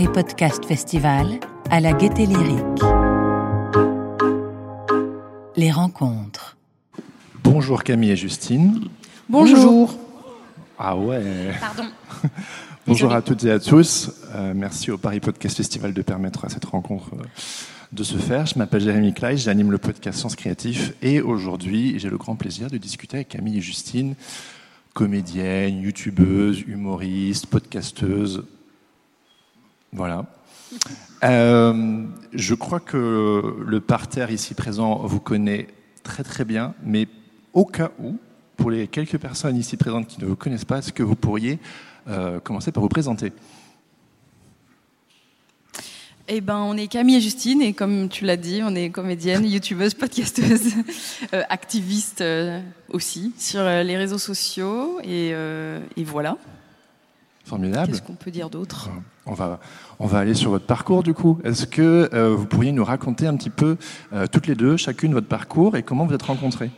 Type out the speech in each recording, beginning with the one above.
Paris Podcast Festival à la Gaieté Lyrique. Les rencontres. Bonjour Camille et Justine. Bonjour. Ah ouais. Pardon. Bonjour à toutes et à tous. Euh, merci au Paris Podcast Festival de permettre à cette rencontre euh, de se faire. Je m'appelle Jérémy Klein, j'anime le podcast Sens Créatif et aujourd'hui j'ai le grand plaisir de discuter avec Camille et Justine, comédienne, youtubeuse, humoriste, podcasteuse. Voilà. Euh, je crois que le parterre ici présent vous connaît très très bien, mais au cas où, pour les quelques personnes ici présentes qui ne vous connaissent pas, est-ce que vous pourriez euh, commencer par vous présenter? Eh ben, on est Camille et Justine, et comme tu l'as dit, on est comédienne, youtubeuse, podcasteuse, euh, activiste aussi sur les réseaux sociaux, et voilà. Formidable. Qu'est-ce qu'on peut dire d'autre? On va, on va aller sur votre parcours du coup. Est-ce que euh, vous pourriez nous raconter un petit peu, euh, toutes les deux, chacune votre parcours et comment vous êtes rencontrées?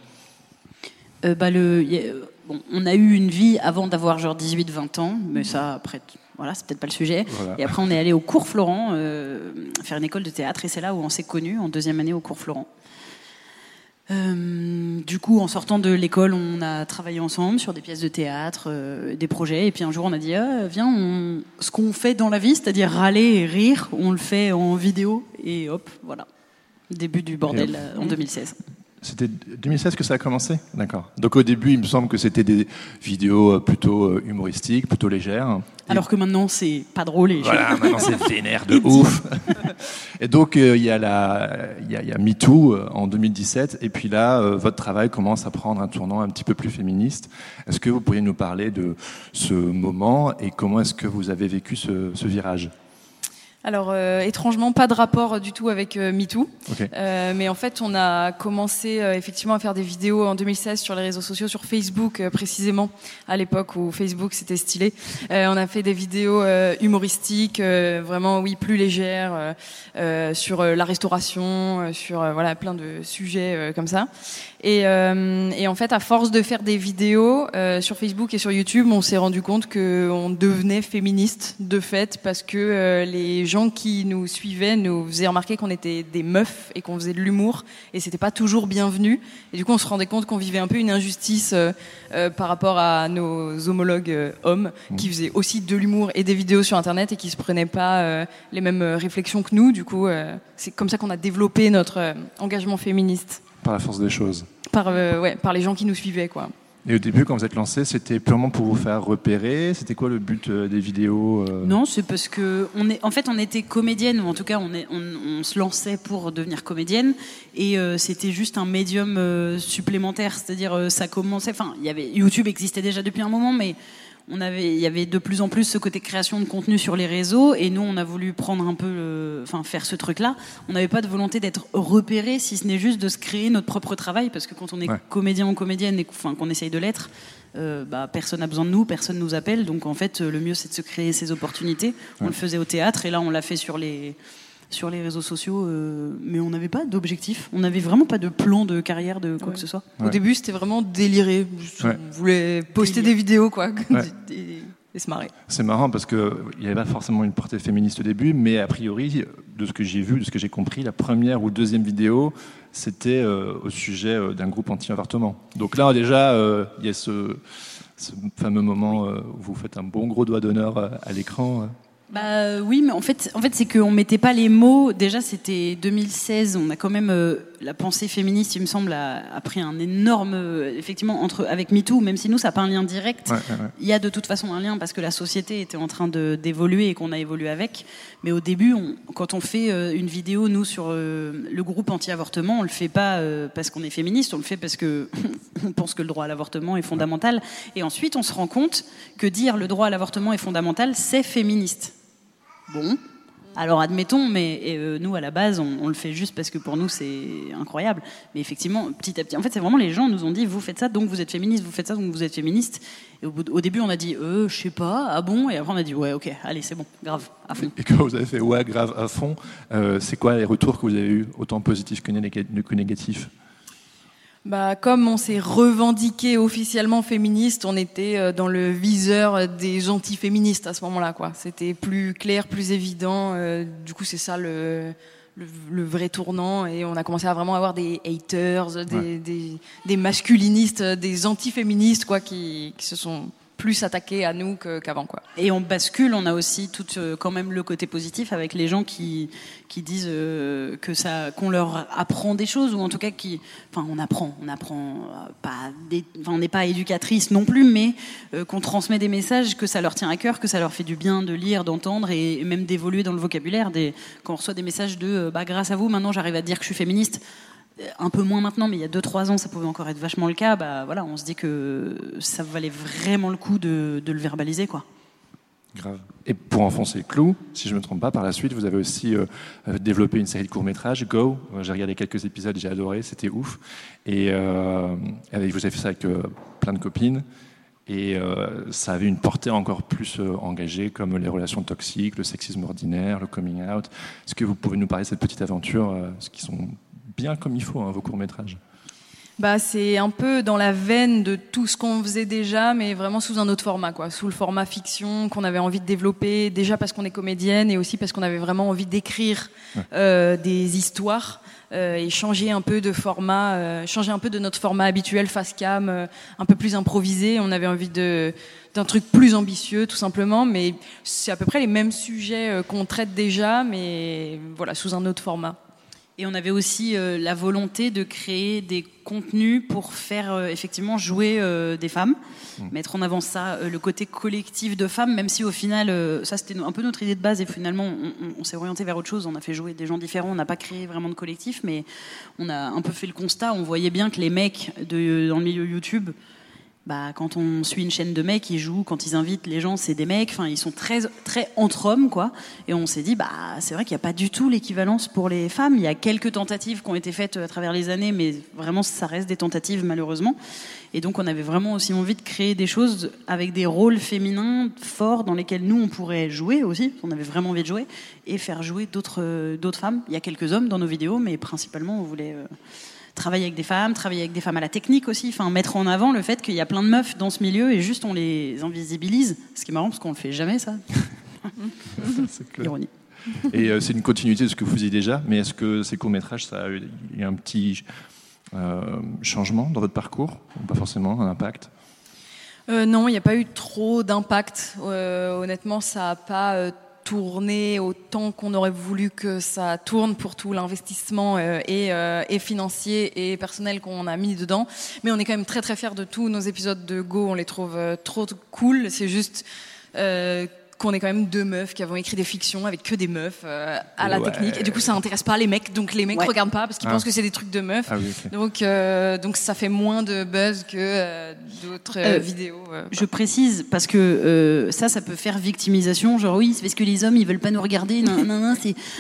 Euh, bah, le, y a- bon, on a eu une vie avant d'avoir genre 18-20 ans, mais ça après, voilà, c'est peut-être pas le sujet. Voilà. Et après, on est allé au cours Florent euh, faire une école de théâtre, et c'est là où on s'est connus en deuxième année au cours Florent. Euh, du coup, en sortant de l'école, on a travaillé ensemble sur des pièces de théâtre, euh, des projets. Et puis un jour, on a dit Ah, Viens, on- ce qu'on fait dans la vie, c'est-à-dire râler et rire, on le fait en vidéo. Et hop, voilà. Début du bordel euh, en 2016. C'était 2016 que ça a commencé? D'accord. Donc au début, il me semble que c'était des vidéos euh, plutôt euh, humoristiques, plutôt légères. Alors que maintenant, c'est pas drôle. Et Voilà, maintenant c'est vénère de ouf. Et donc euh, il y a la, il y a, y a MeToo en 2017, et puis là, euh, votre travail commence à prendre un tournant un petit peu plus féministe. Est-ce que vous pourriez nous parler de ce moment et comment est-ce que vous avez vécu ce, ce virage? Alors, euh, étrangement, pas de rapport du tout avec euh, MeToo. Ok. Euh, mais en fait, on a commencé euh, effectivement à faire des vidéos en 2016 sur les réseaux sociaux, sur Facebook euh, précisément, à l'époque où Facebook c'était stylé. Euh, on a fait des vidéos euh, humoristiques, euh, vraiment oui plus légères, euh, euh, sur euh, la restauration, euh, sur euh, voilà plein de sujets euh, comme ça. Et, euh, et en fait, à force de faire des vidéos euh, sur Facebook et sur YouTube, on s'est rendu compte qu'on devenait féministe de fait parce que euh, les gens qui nous suivaient nous faisaient remarquer qu'on était des meufs et qu'on faisait de l'humour et c'était pas toujours bienvenu. Et du coup, on se rendait compte qu'on vivait un peu une injustice euh, euh, par rapport à nos homologues euh, hommes qui faisaient aussi de l'humour et des vidéos sur Internet et qui se prenaient pas euh, les mêmes réflexions que nous. Du coup, euh, c'est comme ça qu'on a développé notre engagement féministe Par la force des choses. Par, euh, ouais, par les gens qui nous suivaient. Quoi. Et au début, quand vous êtes lancé, c'était purement pour vous faire repérer. C'était quoi le but euh, des vidéos euh Non, c'est parce que on est, en fait, on était comédienne, ou en tout cas, on, est, on, on se lançait pour devenir comédienne, et euh, c'était juste un médium euh, supplémentaire, c'est-à-dire euh, ça commençait. Enfin, il y avait YouTube existait déjà depuis un moment, mais on avait, il y avait de plus en plus ce côté création de contenu sur les réseaux, et nous, on a voulu prendre un peu, le- enfin, faire ce truc-là. On n'avait pas de volonté d'être repéré, si ce n'est juste de se créer notre propre travail, parce que quand on est Ouais. comédien ou comédienne, et enfin, qu'on essaye de l'être. euh, bah, personne n'a besoin de nous, personne nous appelle, donc en fait, le mieux c'est de se créer ses opportunités. On le faisait au théâtre et là on l'a fait sur les sur les réseaux sociaux, euh, mais on n'avait pas d'objectif, on n'avait vraiment pas de plan de carrière de quoi Ouais. que ce soit. Au début, c'était vraiment déliré. Juste, Ouais. On voulait poster Délire. des vidéos, quoi. Et se marrer. C'est marrant parce qu'il n'y avait pas forcément une portée féministe au début, mais a priori, de ce que j'ai vu, de ce que j'ai compris, la première ou deuxième vidéo, c'était au sujet d'un groupe anti-avortement. Donc là, déjà, il y a ce, ce fameux moment où vous faites un bon gros doigt d'honneur à l'écran. Bah oui, mais en fait, en fait, c'est qu'on mettait pas les mots. Déjà, c'était 2016. On a quand même euh, la pensée féministe, il me semble, a, pris un énorme, euh, effectivement, entre avec MeToo. Même si nous, ça n'a pas un lien direct, il y a de toute façon un lien parce que la société était en train d'évoluer et qu'on a évolué avec. Mais au début, on, quand on fait euh, une vidéo, nous sur le groupe anti-avortement, on le fait pas parce qu'on est féministe, on le fait parce que on pense que le droit à l'avortement est fondamental. Et ensuite, on se rend compte que dire le droit à l'avortement est fondamental, c'est féministe. Bon, alors admettons, mais euh, nous à la base, on, le fait juste parce que pour nous c'est incroyable. Mais effectivement, petit à petit, en fait, c'est vraiment les gens nous ont dit vous faites ça donc vous êtes féministe, vous faites ça donc vous êtes féministe. Au, début, on a dit euh, je sais pas, ah bon, et après on a dit ouais, ok, allez, c'est bon, grave, à fond. Et quand vous avez fait ouais, grave, à fond, euh, c'est quoi les retours que vous avez eu, autant positifs que négatifs? Bah, comme on s'est revendiqué officiellement féministe, on était euh, dans le viseur des anti-féministes à ce moment-là. quoi. C'était plus clair, plus évident. Euh, du coup, c'est ça le, le, vrai tournant. Et on a commencé à vraiment avoir des haters, des, des, des masculinistes, des anti-féministes quoi, qui, qui se sont plus attaqué à nous qu'avant. Et on bascule, on a aussi tout euh, quand même le côté positif avec les gens qui, qui disent euh, que qu'on leur apprend des choses, ou en tout cas qui, enfin on apprend, on apprend euh, pas, enfin, on n'est pas éducatrice non plus, mais qu'on transmet des messages, que ça leur tient à cœur, que ça leur fait du bien de lire, d'entendre et, même d'évoluer dans le vocabulaire. Des, quand on reçoit des messages de, bah grâce à vous, maintenant j'arrive à dire que je suis féministe un peu moins maintenant, mais il y a 2-3 ans, ça pouvait encore être vachement le cas. Bah, voilà, on se dit que ça valait vraiment le coup de, le verbaliser. Quoi. Grave. Et pour enfoncer le clou, si je ne me trompe pas, par la suite, vous avez aussi euh, euh, développé une série de courts-métrages, Go. Euh, j'ai regardé quelques épisodes, j'ai adoré, c'était ouf. Et vous avez fait ça avec plein de copines. Et ça avait une portée encore plus engagée, comme les relations toxiques, le sexisme ordinaire, le coming out. Est-ce que vous pouvez nous parler de cette petite aventure, ce qui sont bien comme il faut, hein, vos courts-métrages bah, c'est un peu dans la veine de tout ce qu'on faisait déjà, mais vraiment sous un autre format, quoi. Sous le format fiction qu'on avait envie de développer, déjà parce qu'on est comédienne et aussi parce qu'on avait vraiment envie d'écrire euh, des histoires euh, et changer un peu de format, euh, changer un peu de notre format habituel face cam, un peu plus improvisé. On avait envie de d'un truc plus ambitieux, tout simplement, mais c'est à peu près les mêmes sujets qu'on traite déjà, mais voilà, sous un autre format. Et on avait aussi euh, la volonté de créer des contenus pour faire euh, effectivement jouer euh, des femmes, mmh. mettre en avant ça, le côté collectif de femmes, même si au final, ça c'était un peu notre idée de base et finalement on, s'est orienté vers autre chose, on a fait jouer des gens différents, on n'a pas créé vraiment de collectif, mais on a un peu fait le constat, on voyait bien que les mecs de, dans le milieu YouTube, bah, quand on suit une chaîne de mecs, ils jouent, quand ils invitent les gens, c'est des mecs, enfin, ils sont très, très entre hommes, quoi. Et on s'est dit, bah, c'est vrai qu'il n'y a pas du tout l'équivalence pour les femmes. Il y a quelques tentatives qui ont été faites à travers les années, mais vraiment, ça reste des tentatives, malheureusement. Et donc, on avait vraiment aussi envie de créer des choses avec des rôles féminins forts dans lesquels nous, on pourrait jouer aussi. On avait vraiment envie de jouer et faire jouer d'autres, d'autres femmes. Il y a quelques hommes dans nos vidéos, mais principalement, on voulait, euh, travailler avec des femmes, travailler avec des femmes à la technique aussi, enfin mettre en avant le fait qu'il y a plein de meufs dans ce milieu et juste on les invisibilise. Ce qui est marrant parce qu'on ne fait jamais ça. Ironie. Et euh, c'est une continuité de ce que vous faisiez déjà, mais est-ce que ces courts-métrages, ça a eu un petit euh, changement dans votre parcours Pas forcément, un impact? Euh, Non, il n'y a pas eu trop d'impact. honnêtement, ça n'a pas tourner autant qu'on aurait voulu que ça tourne pour tout l'investissement euh, et, euh, et, financier et personnel qu'on a mis dedans. Mais on est quand même très très fiers de tous nos épisodes de Go. On les trouve euh, trop cool. C'est juste qu'on est quand même deux meufs qui avons écrit des fictions avec que des meufs euh, à la technique. Et du coup, ça intéresse pas les mecs. Donc les mecs ne regardent pas parce qu'ils ah. pensent que c'est des trucs de meufs. Ah donc, euh, donc ça fait moins de buzz que euh, d'autres vidéos. Je précise parce que ça, ça peut faire victimisation. Genre oui, c'est parce que les hommes ils veulent pas nous regarder. non, non, non,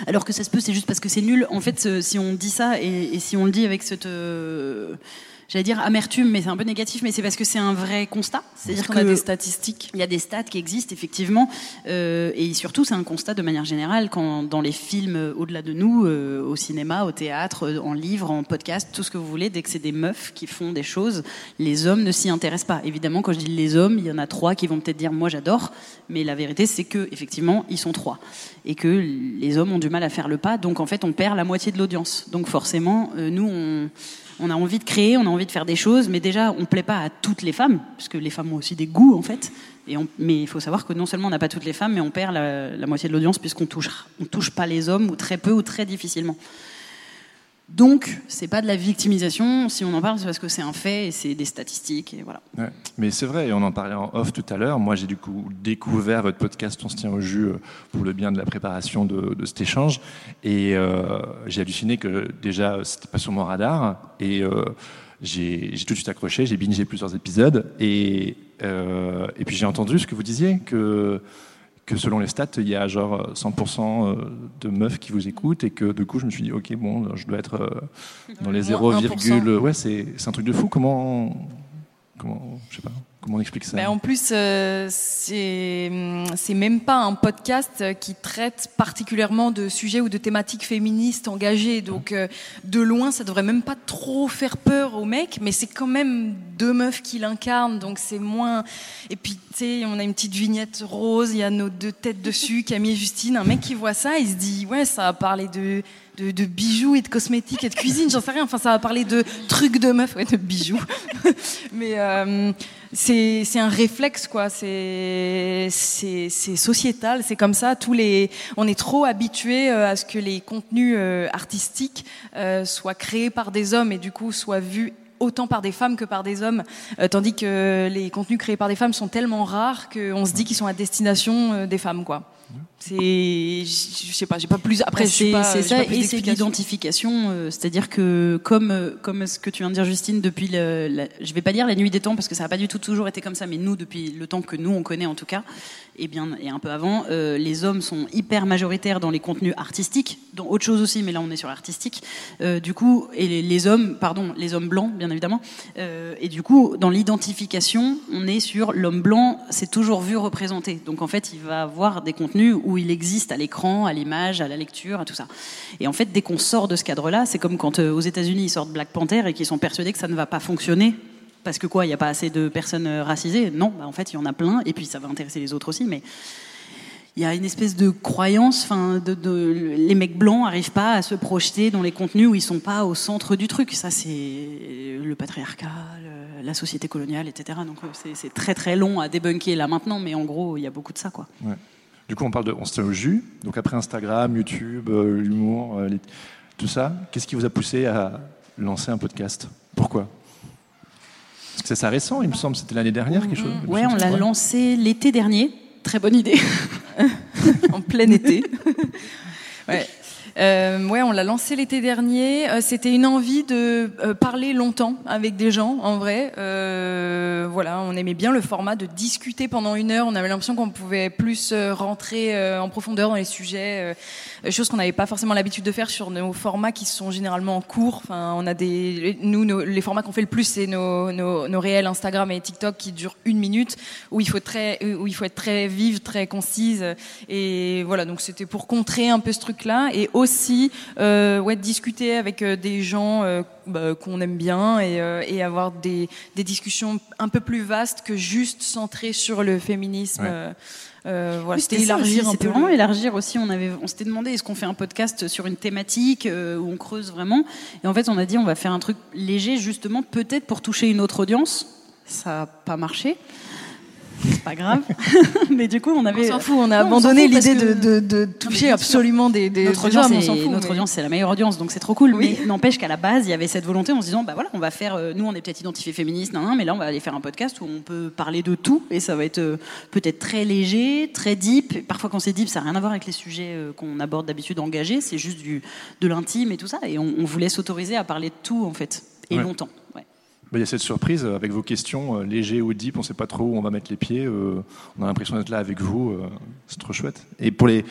alors que ça se peut, c'est juste parce que c'est nul. En fait, si on dit ça et, et si on le dit avec cette j'allais dire amertume, mais c'est un peu négatif, mais c'est parce que c'est un vrai constat. C'est-à-dire qu'on a des statistiques. Il y a des stats qui existent effectivement, euh, et surtout c'est un constat de manière générale quand dans les films euh, au-delà de nous, euh, au cinéma, au théâtre, euh, en livre, en podcast, tout ce que vous voulez, dès que c'est des meufs qui font des choses, les hommes ne s'y intéressent pas. Évidemment, quand je dis les hommes, il y en a trois qui vont peut-être dire moi j'adore, mais la vérité c'est que effectivement ils sont trois et que les hommes ont du mal à faire le pas, donc en fait on perd la moitié de l'audience. Donc forcément, nous on on a envie de créer, on a envie de faire des choses, mais déjà, on ne plaît pas à toutes les femmes, parce que les femmes ont aussi des goûts, en fait. Et mais il faut savoir que non seulement on n'a pas toutes les femmes, mais on perd la, moitié de l'audience, puisqu'on touche, on touche pas les hommes, ou très peu, ou très difficilement. Donc, c'est pas de la victimisation. Si on en parle, c'est parce que c'est un fait et c'est des statistiques voilà. mais c'est vrai, on en parlait en off tout à l'heure. Moi, j'ai du coup découvert votre podcast On se tient au jus euh, pour le bien de la préparation de, cet échange, et euh, j'ai halluciné que déjà c'était pas sur mon radar et euh, j'ai tout de suite accroché. J'ai bingé plusieurs épisodes et et puis j'ai entendu ce que vous disiez que que selon les stats, il y a genre 100% euh, de meufs qui vous écoutent et que du coup, je me suis dit, ok, bon, je dois être euh, dans les 0, ouais, c'est un truc de fou. Comment, comment, je sais pas. Comment on explique ça? Mais En plus, euh, c'est même pas un podcast qui traite particulièrement de sujets ou de thématiques féministes engagées. Donc, euh, de loin, ça devrait même pas trop faire peur aux mecs, mais c'est quand même deux meufs qui l'incarnent, donc c'est moins. Et puis, tu sais, on a une petite vignette rose, il y a nos deux têtes dessus, Camille et Justine. Un mec qui voit ça, il se dit, ouais, ça va parler de de, bijoux et de cosmétiques et de cuisine, j'en sais rien. Enfin, ça va parler de trucs de meuf, ouais, de bijoux. Mais euh, c'est un réflexe, quoi. C'est sociétal, c'est comme ça. Tous les, on est trop habitué euh, à ce que les contenus euh, artistiques soient créés par des hommes et du coup soient vus autant par des femmes que par des hommes, tandis que les contenus créés par des femmes sont tellement rares qu'on se dit qu'ils sont à destination des femmes, quoi. C'est, je sais pas, j'ai pas plus. Après, c'est ça, et c'est l'identification. Euh, c'est-à-dire que, comme, euh, comme ce que tu viens de dire, Justine, depuis le, je vais pas dire la nuit des temps parce que ça n'a pas du tout toujours été comme ça, mais nous, depuis le temps que nous on connaît en tout cas, et bien, et un peu avant, euh, les hommes sont hyper majoritaires dans les contenus artistiques, dans autre chose aussi, mais là on est sur l'artistique. du coup, et les, les, hommes, pardon, les hommes blancs, bien évidemment. et du coup, dans l'identification, on est sur l'homme blanc, c'est toujours vu représenté. Donc en fait, il va avoir des contenus où il existe à l'écran, à l'image, à la lecture, à tout ça. Et en fait, dès qu'on sort de ce cadre-là, c'est comme quand euh, aux États-Unis ils sortent Black Panther et qu'ils sont persuadés que ça ne va pas fonctionner parce que quoi, il n'y a pas assez de personnes euh, racisées? Non, bah, en fait, il y en a plein, et puis ça va intéresser les autres aussi, mais il y a une espèce de croyance, enfin, de, les mecs blancs n'arrivent pas à se projeter dans les contenus où ils sont pas au centre du truc. Ça, c'est le patriarcat, la société coloniale, etc. Donc c'est très très long à débunker là maintenant, mais en gros, il y a beaucoup de ça, quoi. Du coup, on parle de on se tient au jus. Donc après Instagram, YouTube, euh, l'humour, euh, tout ça, qu'est-ce qui vous a poussé à lancer un podcast? Pourquoi? Parce que c'est ça récent, il me semble, c'était l'année dernière quelque chose. Ouais, on l'a lancé l'été dernier. Très bonne idée. en plein été. ouais. Euh, ouais, on l'a lancé l'été dernier. Euh, c'était une envie de euh, parler longtemps avec des gens, en vrai. Euh, voilà, on aimait bien le format de discuter pendant une heure. On avait l'impression qu'on pouvait plus rentrer en profondeur dans les sujets, chose qu'on n'avait pas forcément l'habitude de faire sur nos formats qui sont généralement en cours. Enfin, on a des, nous, les formats qu'on fait le plus, c'est nos, nos, nos, réels Instagram et TikTok qui durent une minute, où il faut très, où il faut être très vive, très concise. Et voilà, donc c'était pour contrer un peu ce truc-là et aussi euh, ouais, discuter avec euh, des gens euh, bah, qu'on aime bien et, euh, et avoir des, des, discussions un peu plus vastes que juste centrées sur le féminisme. Euh, voilà, c'était élargir C'était vraiment élargir aussi. On avait, on s'était demandé est-ce qu'on fait un podcast sur une thématique où on creuse vraiment? Et en fait, on a dit on va faire un truc léger justement, peut-être pour toucher une autre audience. Ça n'a pas marché c'est pas grave. mais du coup, on avait. On s'en fout, on a abandonné l'idée de, de, toucher absolument des, des, notre audience. notre audience, c'est la meilleure audience, donc c'est trop cool. Mais n'empêche qu'à la base, il y avait cette volonté en se disant, bah voilà, on va faire. Euh, nous, on est peut-être identifiés féministes, non, mais là, on va aller faire un podcast où on peut parler de tout et ça va être euh, peut-être très léger, très deep. Parfois, quand c'est deep, ça n'a rien à voir avec les sujets euh, qu'on aborde d'habitude engagés. C'est juste du, de l'intime et tout ça. Et on, on voulait s'autoriser à parler de tout, en fait, et longtemps. Ouais. Il y a cette surprise avec vos questions euh, légers ou deep, on ne sait pas trop où on va mettre les pieds. Euh, on a l'impression d'être là avec vous. Euh, c'est trop chouette. Et pour les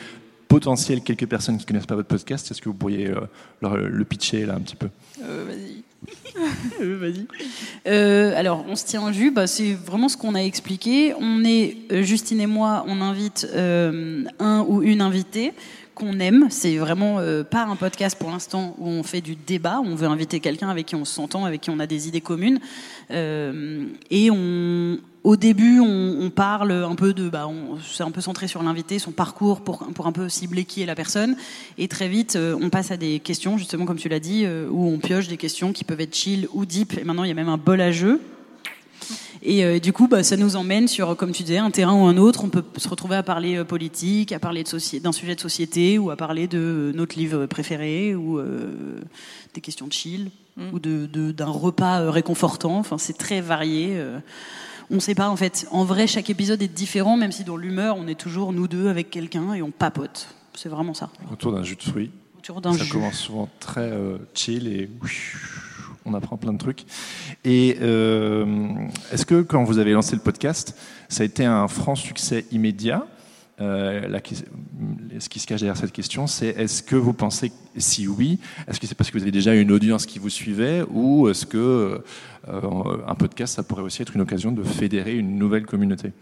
potentiels quelques personnes qui ne connaissent pas votre podcast, est-ce que vous pourriez le pitcher là un petit peu? Vas-y. Vas-y. Euh, alors, on se tient en jus, bah, c'est vraiment ce qu'on a expliqué. On est, euh, Justine et moi, on invite euh, un ou une invitée qu'on aime. C'est vraiment pas un podcast pour l'instant où on fait du débat. On veut inviter quelqu'un avec qui on s'entend, avec qui on a des idées communes. et on, au début, on, parle un peu de, bah, c'est un peu centré sur l'invité, son parcours pour, pour un peu cibler qui est la personne. Et très vite, euh, on passe à des questions, justement comme tu l'as dit, euh, où on pioche des questions qui peuvent être chill ou deep. Et maintenant, il y a même un bol à jeu. Et euh, du coup, bah, ça nous emmène sur, comme tu disais, un terrain ou un autre. On peut se retrouver à parler politique, à parler d'un sujet de société, ou à parler de notre livre préféré, ou des questions de chill, mm. ou d'un de, repas réconfortant. Enfin, c'est très varié on ne sait pas en fait. En vrai, chaque épisode est différent, même si dans l'humeur, on est toujours nous deux avec quelqu'un et on papote. C'est vraiment ça. Autour d'un jus de fruits. Autour d'un Ça commence souvent très euh, chill et on apprend plein de trucs. Et euh, est-ce que quand vous avez lancé le podcast, ça a été un franc succès immédiat? Euh, ce qui se cache derrière cette question, c'est est-ce que vous pensez, si oui, est-ce que c'est parce que vous avez déjà une audience qui vous suivait ou est-ce que euh, un podcast, ça pourrait aussi être une occasion de fédérer une nouvelle communauté?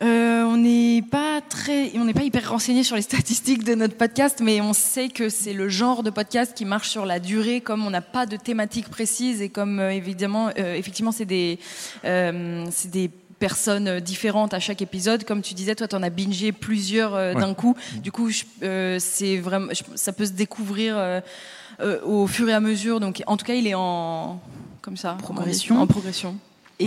Euh, on n'est pas très, on n'est pas hyper renseigné sur les statistiques de notre podcast, mais on sait que c'est le genre de podcast qui marche sur la durée, comme on n'a pas de thématique précise et comme évidemment, effectivement, c'est des, c'est des personnes euh, différentes à chaque épisode. Comme tu disais, toi, tu en as bingé plusieurs euh, d'un coup. Du coup, euh, c'est vraiment, ça peut se découvrir au fur et à mesure. Donc, en tout cas, il est en comme ça, progression. En progression.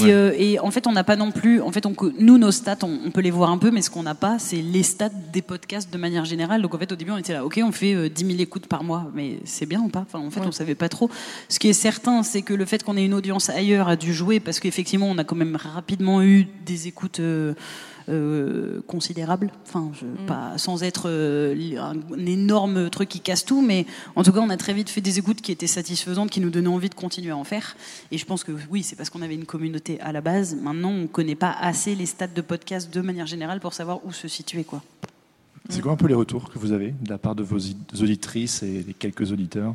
Euh, et, en fait, on n'a pas non plus. En fait, nous, nos stats, on, peut les voir un peu, mais ce qu'on n'a pas, c'est les stats des podcasts de manière générale. Donc en fait, au début, on était là, ok, on fait 10 euh, 000 écoutes par mois, mais c'est bien ou pas? Enfin, en fait, on savait pas trop. Ce qui est certain, c'est que le fait qu'on ait une audience ailleurs a dû jouer, parce qu'effectivement, on a quand même rapidement eu des écoutes. Euh, euh, considérable. Enfin, je, mm. pas sans être euh, un, énorme truc qui casse tout, mais en tout cas, on a très vite fait des écoutes qui étaient satisfaisantes, qui nous donnaient envie de continuer à en faire. Et je pense que oui, c'est parce qu'on avait une communauté à la base. Maintenant, on connaît pas assez les stats de podcast de manière générale pour savoir où se situer, quoi. C'est quoi un peu les retours que vous avez de la part de vos auditrices et des quelques auditeurs?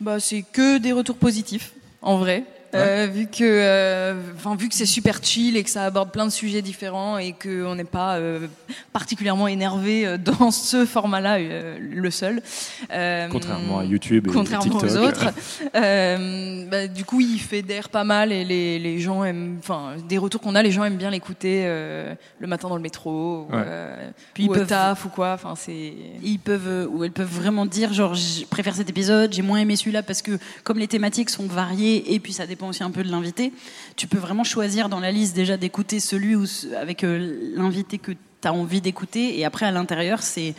Bah, C'est que des retours positifs, en vrai. Euh, vu que, euh, enfin, vu que c'est super chill et que ça aborde plein de sujets différents et qu'on n'est pas euh, particulièrement énervé dans ce format-là, le seul. contrairement à YouTube et contrairement aux autres. Bah, du coup, il fédère pas mal et les, les gens aiment, enfin, des retours qu'on a, les gens aiment bien l'écouter le matin dans le métro, puis ou au taf ou quoi. Enfin, c'est. Ils peuvent ou elles peuvent vraiment dire genre, je préfère cet épisode, j'ai moins aimé celui-là parce que comme les thématiques sont variées et puis ça dépend aussi un peu de l'invité. Tu peux vraiment choisir dans la liste déjà d'écouter celui où, avec euh, l'invité que tu as envie d'écouter. Et après, à l'intérieur, c'est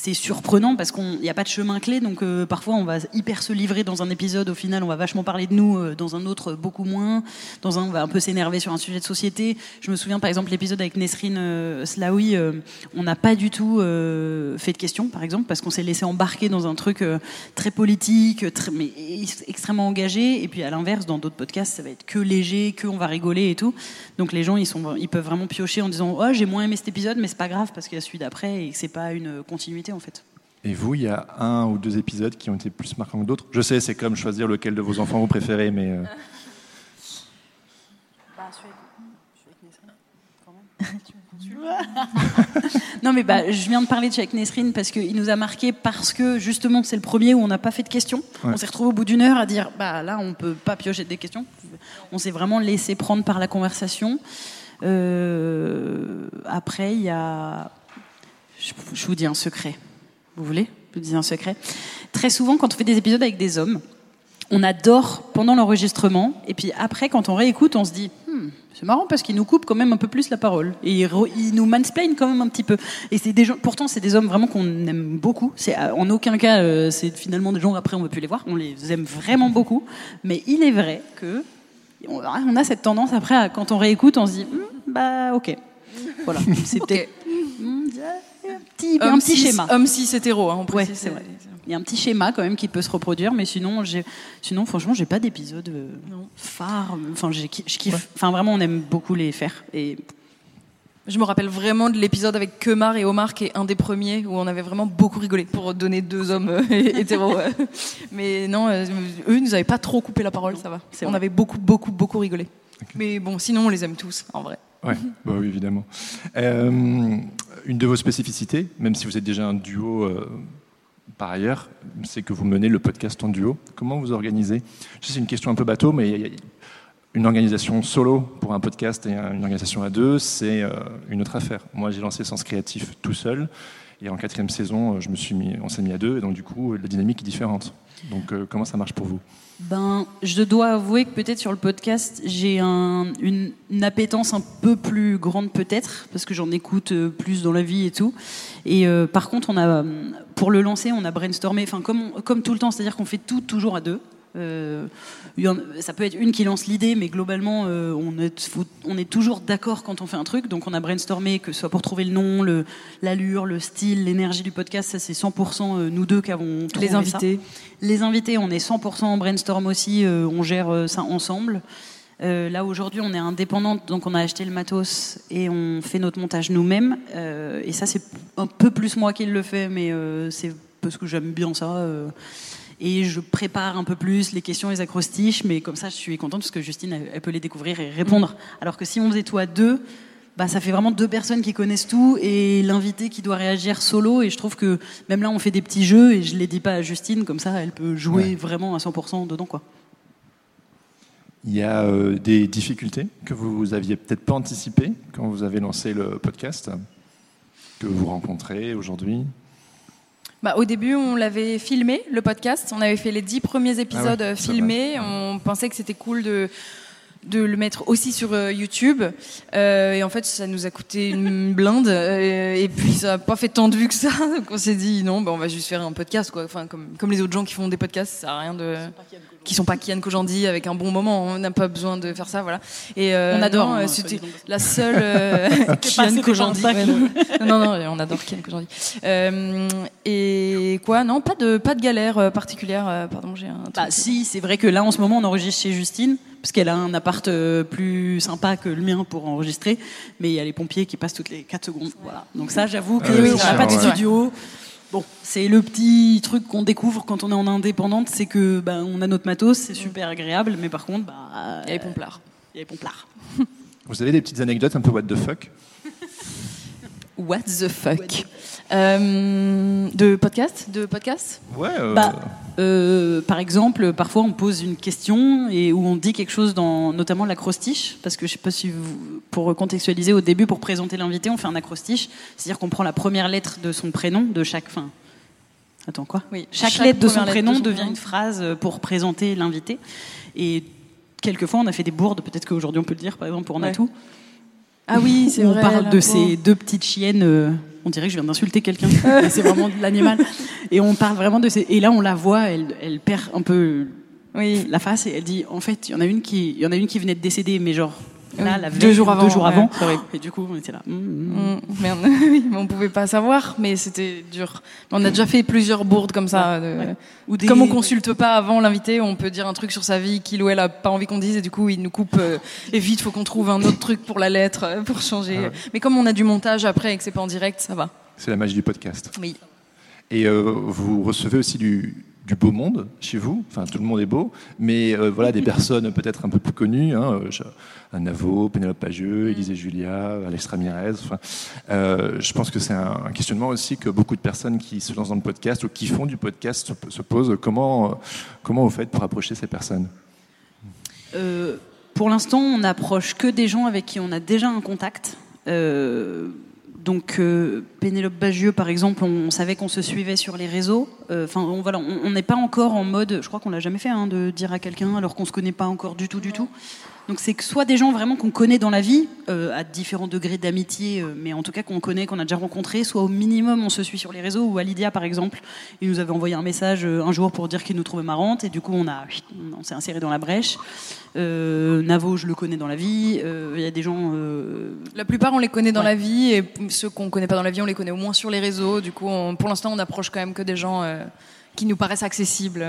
c'est surprenant parce qu'il n'y a pas de chemin clé, donc euh, parfois on va hyper se livrer dans un épisode, au final on va vachement parler de nous, euh, dans un autre beaucoup moins, dans un on va un peu s'énerver sur un sujet de société. Je me souviens par exemple l'épisode avec Nesrine euh, Slaoui, on n'a pas du tout fait de questions par exemple parce qu'on s'est laissé embarquer dans un truc très politique, mais extrêmement engagé, et puis à l'inverse dans d'autres podcasts ça va être que léger, que on va rigoler et tout. Donc les gens ils, sont, ils peuvent vraiment piocher en disant oh j'ai moins aimé cet épisode mais c'est pas grave parce qu'il y a celui d'après et que c'est pas une continuité en fait. Et vous, il y a un ou deux épisodes qui ont été plus marquants que d'autres? Je sais, c'est comme choisir lequel de vos enfants vous préférez, mais. Euh... non mais bah, je viens de parler de Cheikh Nesrine parce qu'il nous a marqué parce que justement c'est le premier où on n'a pas fait de questions. On s'est retrouvé au bout d'une heure à dire bah là on peut pas piocher des questions. On s'est vraiment laissé prendre par la conversation. Euh, après il y a je, vous dis un secret. Vous voulez Je vous dis un secret. Très souvent, quand on fait des épisodes avec des hommes, on adore pendant l'enregistrement, et puis après, quand on réécoute, on se dit hmm, c'est marrant parce qu'ils nous coupent quand même un peu plus la parole et ils, nous mansplainent quand même un petit peu. Et c'est des gens, pourtant, c'est des hommes vraiment qu'on aime beaucoup. C'est en aucun cas, euh, c'est finalement des gens après on ne veut plus les voir. On les aime vraiment beaucoup, mais il est vrai que on a cette tendance après, quand on réécoute, on se dit hmm, bah ok, voilà, c'était petit, un petit schéma. Homme cis hétéro, hein, ouais, c'est vrai. Il y a un petit schéma quand même qui peut se reproduire, mais sinon, sinon franchement, j'ai pas d'épisode euh, phare. Enfin, je kiffe. Enfin, vraiment, on aime beaucoup les faire. Et Je me rappelle vraiment de l'épisode avec Kemar et Omar, qui est un des premiers, où on avait vraiment beaucoup rigolé pour donner deux hommes euh, hétéros. Mais non, euh, eux, ils nous avaient pas trop coupé la parole, ça va. On avait beaucoup, beaucoup, beaucoup rigolé. Mais bon, sinon, on les aime tous, en vrai. Ouais, bah oui, évidemment. Euh, une de vos spécificités, même si vous êtes déjà un duo par ailleurs, c'est que vous menez le podcast en duo. Comment vous organisez? C'est une question un peu bateau, mais une organisation solo pour un podcast et une organisation à deux, c'est euh, une autre affaire. Moi, j'ai lancé Sens Créatif tout seul. Et en quatrième saison, je me suis mis, on s'est mis à deux, et donc du coup, la dynamique est différente. Donc, euh, comment ça marche pour vous? Ben, je dois avouer que peut-être sur le podcast, j'ai un, une, appétence un peu plus grande peut-être, parce que j'en écoute euh, plus dans la vie et tout. Et par contre, on a, pour le lancer, on a brainstormé, enfin comme, comme tout le temps, c'est-à-dire qu'on fait tout toujours à deux. Euh, ça peut être une qui lance l'idée, mais globalement, euh, on, est, on, est, toujours d'accord quand on fait un truc. Donc, on a brainstormé, que ce soit pour trouver le nom, l'allure, le, style, l'énergie du podcast. Ça, c'est 100% euh, nous deux qui avons trouvé Les invités. Les invités, on est 100% en brainstorm aussi. on gère ça ensemble. là aujourd'hui, on est indépendante, donc on a acheté le matos et on fait notre montage nous-mêmes. et ça, c'est un peu plus moi qui le fais, mais c'est parce que j'aime bien ça et je prépare un peu plus les questions, les acrostiches, mais comme ça, je suis contente parce que Justine, elle, peut les découvrir et répondre. Alors que si on faisait tout à deux, bah, ça fait vraiment deux personnes qui connaissent tout et l'invité qui doit réagir solo. Et je trouve que même là, on fait des petits jeux et je les dis pas à Justine, comme ça, elle peut jouer vraiment à 100% dedans, quoi. Il y a euh, des difficultés que vous aviez peut-être pas anticipées quand vous avez lancé le podcast, que vous rencontrez aujourd'hui? Bah, au début, on l'avait filmé, le podcast. On avait fait les dix premiers ah épisodes euh, filmés. On pensait que c'était cool de de le mettre aussi sur euh, YouTube. Euh, et en fait, ça nous a coûté une blinde. et puis, ça n'a pas fait tant de vues que ça. Donc, on s'est dit, non, bah, on va juste faire un podcast. Quoi. Enfin, comme, comme les autres gens qui font des podcasts, ça n'a rien de qui sont pas Kian Kojandi avec un bon moment. On n'a pas besoin de faire ça, voilà. Et euh, on adore. Hein, c'était la seule euh, Kian Kojandi. non, non, on adore Kian Kojandi. Euh, et quoi? Non, pas de pas de galère euh, particulière. Euh, pardon, j'ai un. Bah si, c'est vrai que là en ce moment on enregistre chez Justine parce qu'elle a un appart plus sympa que le mien pour enregistrer, mais il y a les pompiers qui passent toutes les 4 secondes. Voilà. Donc ça, j'avoue qu'on n'a pas de studio. Bon, c'est le petit truc qu'on découvre quand on est en indépendante, c'est que bah, on a notre matos, c'est super agréable, mais par contre, bah, il y a les pomplards. Il y a les pomplards. Vous avez des petites anecdotes un peu what the fuck? What the fuck? Euh, De podcast De podcast? Ouais. Euh, bah, euh, par exemple, parfois on pose une question et où on dit quelque chose dans notamment l'acrostiche, parce que je sais pas si vous, pour contextualiser au début, pour présenter l'invité, on fait un acrostiche, c'est-à-dire qu'on prend la première lettre de son prénom de chaque fin. Attends quoi? Oui. Chaque, lettre de son prénom devient une phrase pour présenter l'invité. Et quelquefois, on a fait des bourdes. Peut-être qu'aujourd'hui, on peut le dire. Par exemple, pour Natou. Ah oui, c'est vrai. On parle de ces deux petites chiennes. Euh, on dirait que je viens d'insulter quelqu'un. c'est vraiment de l'animal. Et on parle vraiment de ces. Et là, on la voit, elle, elle perd un peu oui. la face et elle dit en fait, il y en a une qui, il y en a une qui venait de décéder, mais genre Là, la deux jours avant. Deux jours avant. et du coup, on était là. Mm, mm. Mm, merde, on pouvait pas savoir, mais c'était dur. On a déjà fait plusieurs bourdes comme ça. Ou Comme on consulte pas avant l'invité, on peut dire un truc sur sa vie qu'il ou elle a pas envie qu'on dise, et du coup, il nous coupe. Euh, et vite, faut qu'on trouve un autre truc pour la lettre, euh, pour changer. Ah mais comme on a du montage après et que c'est pas en direct, ça va. C'est la magie du podcast. Oui. Et euh, vous recevez aussi du, du beau monde chez vous. Enfin, tout le monde est beau, mais euh, voilà des personnes peut-être un peu plus connues. Hein, euh, Navo, Pénélope Pagieux, mm. Élise Julia, Alex Ramirez. Enfin, euh, je pense que c'est un, questionnement aussi que beaucoup de personnes qui se lancent dans le podcast ou qui font du podcast se, posent. Comment, comment vous faites pour approcher ces personnes? Pour l'instant, on n'approche que des gens avec qui on a déjà un contact. Donc euh, Pénélope Bagieux, par exemple, on, savait qu'on se suivait sur les réseaux. Euh, enfin, on, voilà, on n'est pas encore en mode, je crois qu'on l'a jamais fait, hein, de dire à quelqu'un alors qu'on se connaît pas encore du tout, du tout. Donc c'est que soit des gens vraiment qu'on connaît dans la vie, euh, à différents degrés d'amitié, euh, mais en tout cas qu'on connaît, qu'on a déjà rencontré, soit au minimum on se suit sur les réseaux, ou à Lydia par exemple, il nous avait envoyé un message euh, un jour pour dire qu'il nous trouvait marrante, et du coup on, a, on s'est inséré dans la brèche. Navo, je le connais dans la vie, il y a des gens... La plupart on les connaît dans la vie, et ceux qu'on connaît pas dans la vie, on les connaît au moins sur les réseaux, du coup pour l'instant on approche quand même que des gens qui nous paraissent accessibles.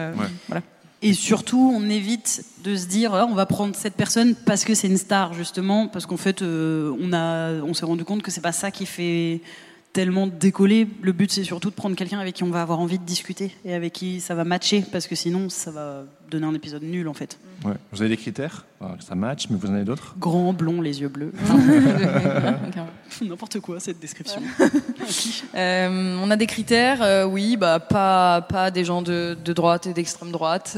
Voilà. Et surtout, on évite de se dire, oh, on va prendre cette personne parce que c'est une star, justement, parce qu'en fait, euh, on, a, on s'est rendu compte que c'est pas ça qui fait tellement décoller. Le but, c'est surtout de prendre quelqu'un avec qui on va avoir envie de discuter et avec qui ça va matcher, parce que sinon, ça va donner un épisode nul, en fait. Ouais. Vous avez des critères? Ça match, mais vous en avez d'autres? Grand, blond, les yeux bleus. N'importe quoi, cette description. Euh, on a des critères, euh, oui, bah, pas, pas des gens de, de droite et d'extrême droite.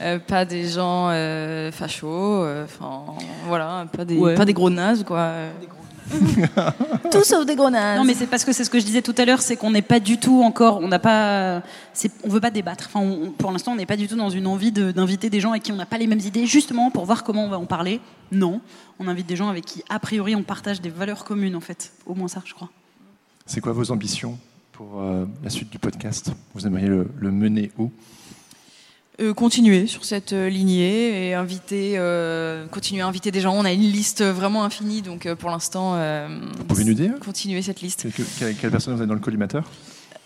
Euh, pas des gens euh, fachos, euh, enfin voilà, pas des, Ouais. pas des gros nazes quoi. Tout sauf des gros nazes. Non, mais c'est parce que c'est ce que je disais tout à l'heure, c'est qu'on n'est pas du tout encore, on n'a pas, c'est- on veut pas débattre. Enfin, on- pour l'instant, on n'est pas du tout dans une envie de- d'inviter des gens avec qui on n'a pas les mêmes idées, justement pour voir comment on va en parler. Non, on invite des gens avec qui, a priori, on partage des valeurs communes, en fait. Au moins ça, je crois. C'est quoi vos ambitions pour euh, la suite du podcast? Vous aimeriez le, le mener où? Euh, continuer sur cette euh, lignée et inviter, euh, continuer à inviter des gens. On a une liste vraiment infinie, donc euh, pour l'instant, euh, Vous pouvez nous dire continuer cette liste. Quelle, personne vous avez dans le collimateur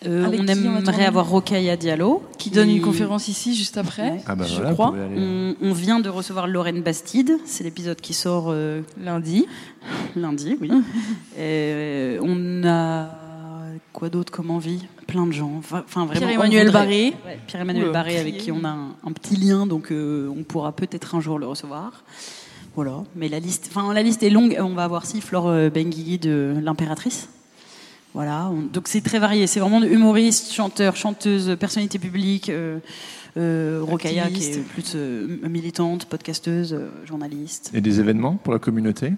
Euh, on aimerait avoir Rocaille Diallo, Qui donne une conférence ici juste après. Ah bah je voilà, crois, aller- On, on vient de recevoir Lorraine Bastide, c'est l'épisode qui sort euh, lundi. lundi, oui. Et on a quoi d'autre comme envie? Plein de gens. Enfin, vraiment. Pierre-Emmanuel Barré. Ouais, Pierre-Emmanuel Barré, avec qui on a un, un petit lien, donc euh, on pourra peut-être un jour le recevoir. Voilà. Mais la liste, enfin, la liste est longue. On va avoir si Flore euh, Benguigui de l'impératrice. Voilà. On- donc c'est très varié. C'est vraiment de humoriste, chanteur, chanteuse, personnalité publique. Euh, euh, Rokhaya, qui est plus euh, militante, podcasteuse, euh, journaliste. Et des événements pour la communauté?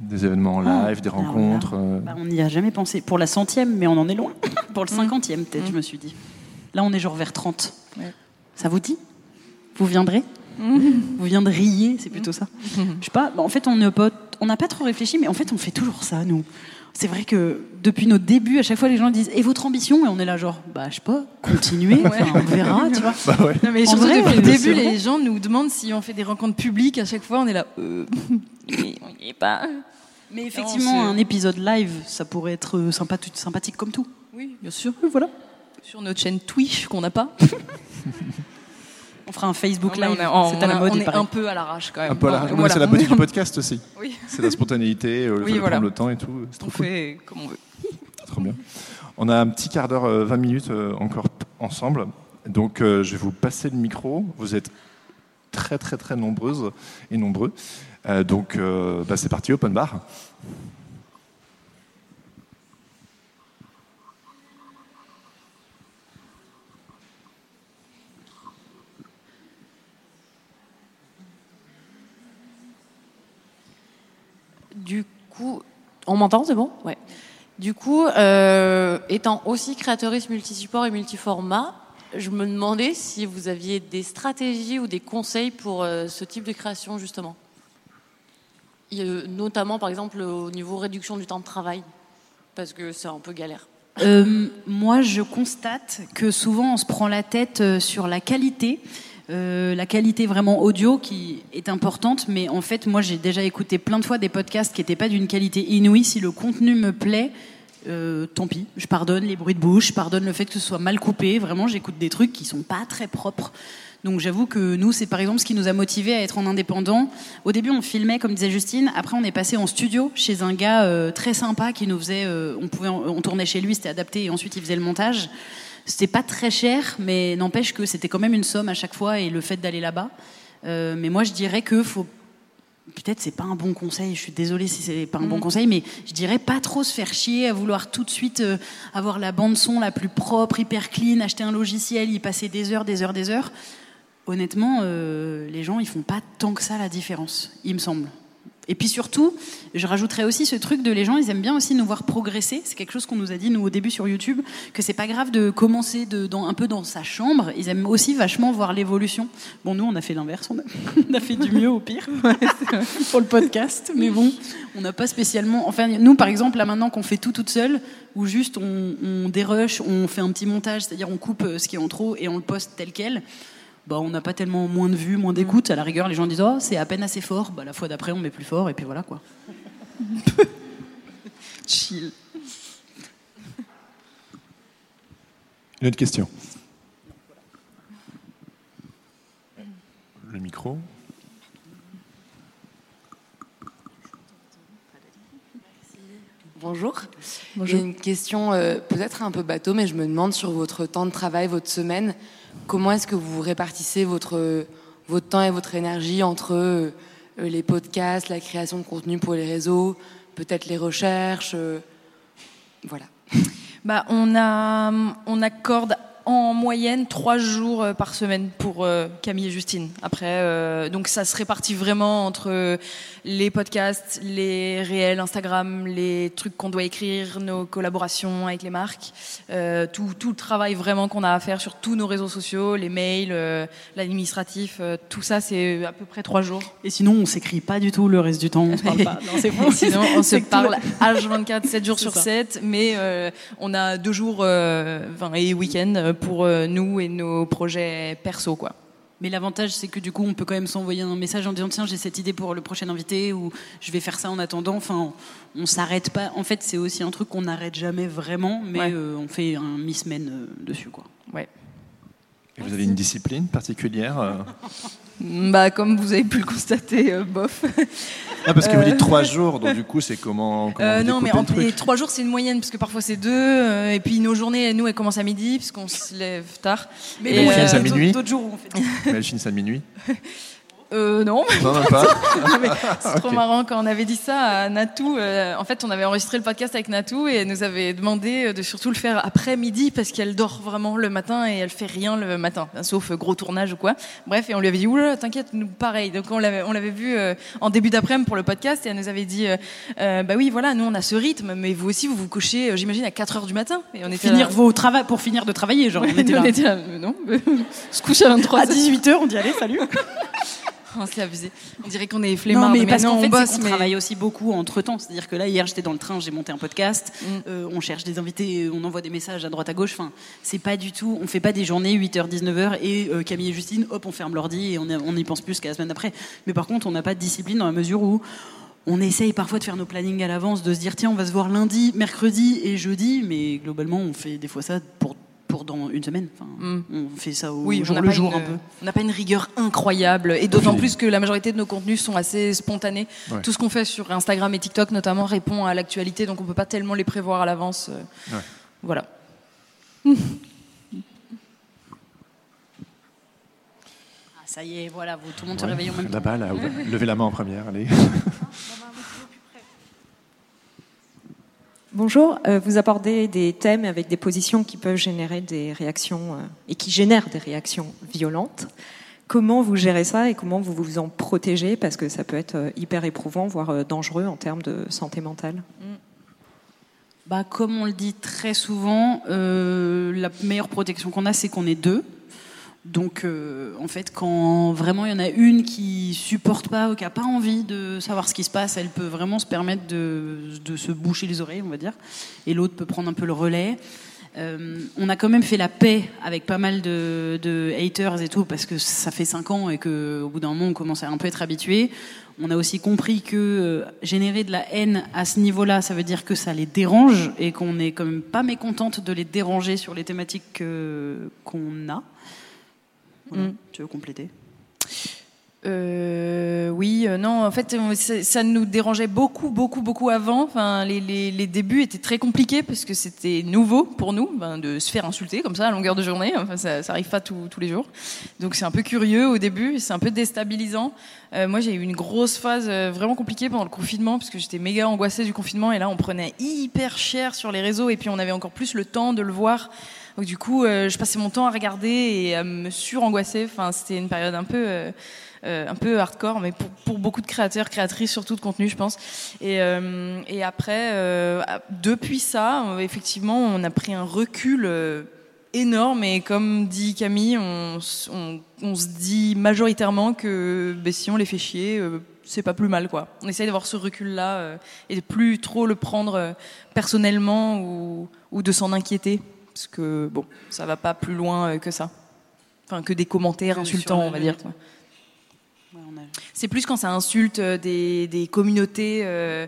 Des événements en Ah, live, des là, rencontres euh, Bah, on n'y a jamais pensé. Pour la centième, mais on en est loin. Pour Mm. le cinquantième, peut-être, je me suis dit. Là, on est genre vers 30. Ouais. Ça vous dit? Vous viendrez? Vous viendriez, c'est plutôt ça. Je sais pas, bah, en fait, on n'a pas, on n'a pas trop réfléchi, mais en fait, on fait toujours ça, nous. C'est vrai que depuis nos débuts, à chaque fois, les gens disent Et votre ambition? Et on est là, genre, bah, je sais pas, continuer, enfin, on verra, tu vois. Bah ouais. Non, mais En surtout vrai, depuis le début, les gens nous demandent si on fait des rencontres publiques. À chaque fois, on est là. Euh, mais on n'y est pas. Mais effectivement, un épisode live, ça pourrait être euh, sympathique, sympathique comme tout. Oui, bien sûr. Voilà. Sur notre chaîne Twitch qu'on n'a pas. On fera un Facebook Non, live. on est- c'est à la on mode, est il paraît. un peu à l'arrache quand même. Un peu à la- Enfin, mais voilà. C'est la beauté du podcast aussi. Oui. C'est la spontanéité, euh, le Oui, fait de voilà. prendre le temps et tout. C'est On trop cool. fait comme on veut. Trop bien. On a un petit quart d'heure, euh, 20 minutes euh, encore p- ensemble. Donc, euh, je vais vous passer le micro. Vous êtes très, très, très nombreuses et nombreux. Euh, donc, euh, bah, c'est parti, open bar. Du coup, on m'entend, c'est bon? Ouais. Du coup, euh, étant aussi créatrice multisupport et multiformat, je me demandais si vous aviez des stratégies ou des conseils pour ce type de création, justement. Notamment, par exemple, au niveau réduction du temps de travail, parce que c'est un peu galère. Euh, moi, je constate que souvent on se prend la tête euh, sur la qualité, euh, la qualité vraiment audio qui est importante, mais en fait, moi j'ai déjà écouté plein de fois des podcasts qui n'étaient pas d'une qualité inouïe. Si le contenu me plaît, tant pis, je pardonne les bruits de bouche, je pardonne le fait que ce soit mal coupé. Vraiment, j'écoute des trucs qui sont pas très propres. Donc j'avoue que nous, c'est par exemple ce qui nous a motivés à être en indépendant. Au début, on filmait, comme disait Justine. Après, on est passé en studio chez un gars euh, très sympa qui nous faisait. euh, on pouvait, on tournait chez lui, c'était adapté, et ensuite il faisait le montage. C'était pas très cher, mais n'empêche que c'était quand même une somme à chaque fois et le fait d'aller là-bas. Euh, mais moi, je dirais que faut peut-être c'est pas un bon conseil, je suis désolée si c'est pas un bon conseil, mais je dirais pas trop se faire chier à vouloir tout de suite euh, avoir la bande son la plus propre, hyper clean, acheter un logiciel, y passer des heures, des heures, des heures. Honnêtement, euh, les gens ils font pas tant que ça la différence, il me semble. Et puis surtout, je rajouterais aussi ce truc de les gens, ils aiment bien aussi nous voir progresser. C'est quelque chose qu'on nous a dit nous au début sur YouTube, que c'est pas grave de commencer de, dans, un peu dans sa chambre. Ils aiment aussi vachement voir l'évolution. Bon, nous on a fait l'inverse, on, on a, fait du mieux au pire pour le podcast, mais bon, on n'a pas spécialement. Enfin, nous par exemple, là maintenant qu'on fait tout toute seule, ou juste on, on dérush, on fait un petit montage, c'est-à-dire on coupe ce qui est en trop et on le poste tel quel. Bah, on n'a pas tellement moins de vues, moins d'écoute. À la rigueur, les gens disent oh, c'est à peine assez fort. Bah, la fois d'après, on met plus fort, et puis voilà quoi. Chill. Une autre question. Le micro. Bonjour. J'ai une question euh, peut-être un peu bateau, mais je me demande sur votre temps de travail, votre semaine, comment est-ce que vous répartissez votre, votre temps et votre énergie entre euh, les podcasts, la création de contenu pour les réseaux, peut-être les recherches euh, Voilà. Bah, on, accorde en moyenne trois jours euh, par semaine pour euh, Camille et Justine. Après, euh, donc ça se répartit vraiment entre les podcasts, les réels Instagram, les trucs qu'on doit écrire, nos collaborations avec les marques, tout, tout, le travail vraiment qu'on a à faire sur tous nos réseaux sociaux, les mails, l'administratif, tout ça, c'est à peu près trois jours. Et sinon, on s'écrit pas du tout le reste du temps, on se parle pas. c'est bon. sinon, on se parle H24, 7 jours sur 7, mais on a deux jours et week-end pour euh, nous et nos projets perso, quoi. Mais l'avantage, c'est que du coup, on peut quand même s'envoyer un message en disant tiens, j'ai cette idée pour le prochain invité ou je vais faire ça en attendant. Enfin, on s'arrête pas. En fait, c'est aussi un truc qu'on n'arrête jamais vraiment, mais euh, on fait un mi-semaine euh, dessus, quoi. Ouais. Et vous avez une discipline particulière bah, comme vous avez pu le constater, euh, bof. Ah, parce que vous dites trois jours, donc du coup, c'est comment, comment euh, Non, mais en les trois jours, c'est une moyenne, parce que parfois c'est deux. Euh, et puis nos journées, nous, elles commencent à midi, parce qu'on se lève tard. Mais elles finissent à minuit. D'autres jours, on fait. Mais elles finissent à minuit. Euh, non. Non, non pas. c'est trop marrant quand on avait dit ça à Natou. Euh, en fait, on avait enregistré le podcast avec Natou et elle nous avait demandé euh, de surtout le faire après midi parce qu'elle dort vraiment le matin et elle fait rien le matin, sauf gros tournage ou quoi. Bref, et on lui avait dit oula, t'inquiète, nous pareil. Donc on l'avait, on l'avait vu en début d'après-midi pour le podcast et elle nous avait dit bah oui, voilà, nous on a ce rythme, mais vous aussi vous vous couchez, j'imagine à 4 heures du matin. Et on était finir vos travaux pour finir de travailler, genre. on était là. On était là non, se couche à 23 À 18 h on dit allez, salut. Oh, c'est abusé. On dirait qu'on est flemmard. Non, mais, parce qu'en fait, on, travaille aussi beaucoup entre temps. C'est-à-dire que là, hier, j'étais dans le train, j'ai monté un podcast. Mm. Euh, on cherche des invités, on envoie des messages à droite à gauche. Enfin, c'est pas du tout. On fait pas des journées 8h, 19h et euh, Camille et Justine, hop, on ferme l'ordi et on, on y pense plus qu'à la semaine d'après. Mais par contre, on n'a pas de discipline dans la mesure où on essaye parfois de faire nos plannings à l'avance, de se dire tiens, on va se voir lundi, mercredi et jeudi, mais globalement, on fait des fois ça pour pour dans une semaine. Mm. On fait ça au oui, jour le jour un peu. On n'a pas une rigueur incroyable et d'autant plus que la majorité de nos contenus sont assez spontanés. Tout ce qu'on fait sur Instagram et TikTok notamment répond à l'actualité, donc on peut pas tellement les prévoir à l'avance. Euh, voilà. Ah, ça y est, voilà, vous, tout le monde se réveille en même temps. Là-bas, là, levez la main en première, allez. Bonjour, euh, vous abordez des thèmes avec des positions qui peuvent générer des réactions euh, et qui génèrent des réactions violentes. Comment vous gérez ça et comment vous vous en protégez? Parce que ça peut être euh, hyper éprouvant, voire dangereux en termes de santé mentale bah, Comme on le dit très souvent, la meilleure protection qu'on a, c'est qu'on est deux. Donc, euh, en fait, quand vraiment il y en a une qui supporte pas ou qui a pas envie de savoir ce qui se passe, elle peut vraiment se permettre de, se boucher les oreilles, on va dire, et l'autre peut prendre un peu le relais. Euh, on a quand même fait la paix avec pas mal de, haters et tout, parce que ça fait cinq ans et qu'au bout d'un moment, on commence à un peu être habitué. On a aussi compris que euh, générer de la haine à ce niveau-là, ça veut dire que ça les dérange et qu'on n'est quand même pas mécontente de les déranger sur les thématiques qu'on a. Mm. Tu veux compléter? Euh, oui, euh, non, en fait, ça, nous dérangeait beaucoup, beaucoup, beaucoup avant. Enfin, les, les, débuts étaient très compliqués parce que c'était nouveau pour nous ben, de se faire insulter comme ça à longueur de journée. Enfin, ça, ça arrive pas tous les jours. Donc c'est un peu curieux au début, c'est un peu déstabilisant. Euh, moi, j'ai eu une grosse phase vraiment compliquée pendant le confinement parce que j'étais méga angoissée du confinement et là, on prenait hyper cher sur les réseaux et puis on avait encore plus le temps de le voir Du coup, je passais mon temps à regarder et à me surangoisser. Enfin, c'était une période un peu euh, un peu hardcore, mais pour, beaucoup de créateurs, créatrices surtout de contenu, je pense. Et, euh, après, euh, depuis ça, effectivement, on a pris un recul énorme et comme dit Camille, on, se dit majoritairement que ben, si on les fait chier, c'est pas plus mal quoi. On essaye d'avoir ce recul là et de plus trop le prendre personnellement ou de s'en inquiéter parce que bon, ça va pas plus loin que ça. Enfin que des commentaires insultants, on va dire. C'est plus quand ça insulte euh, des, communautés euh,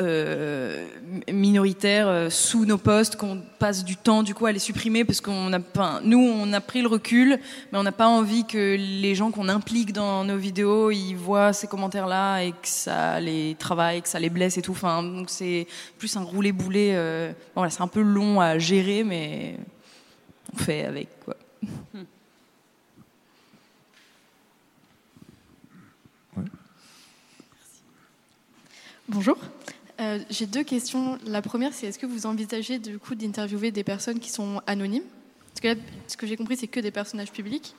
euh, minoritaires sous nos postes qu'on passe du temps du coup à les supprimer parce qu'on a pas, nous on a pris le recul, mais on n'a pas envie que les gens qu'on implique dans nos vidéos ils voient ces commentaires là et que ça les travaille, que ça les blesse et tout. Enfin donc c'est plus un roulé boulet. voilà, c'est un peu long à gérer, mais on fait avec quoi. Hmm. Bonjour. Euh, j'ai deux questions. La première, c'est est-ce que vous envisagez du coup d'interviewer des personnes qui sont anonymes? Parce que là, ce que j'ai compris, c'est que des personnages publics.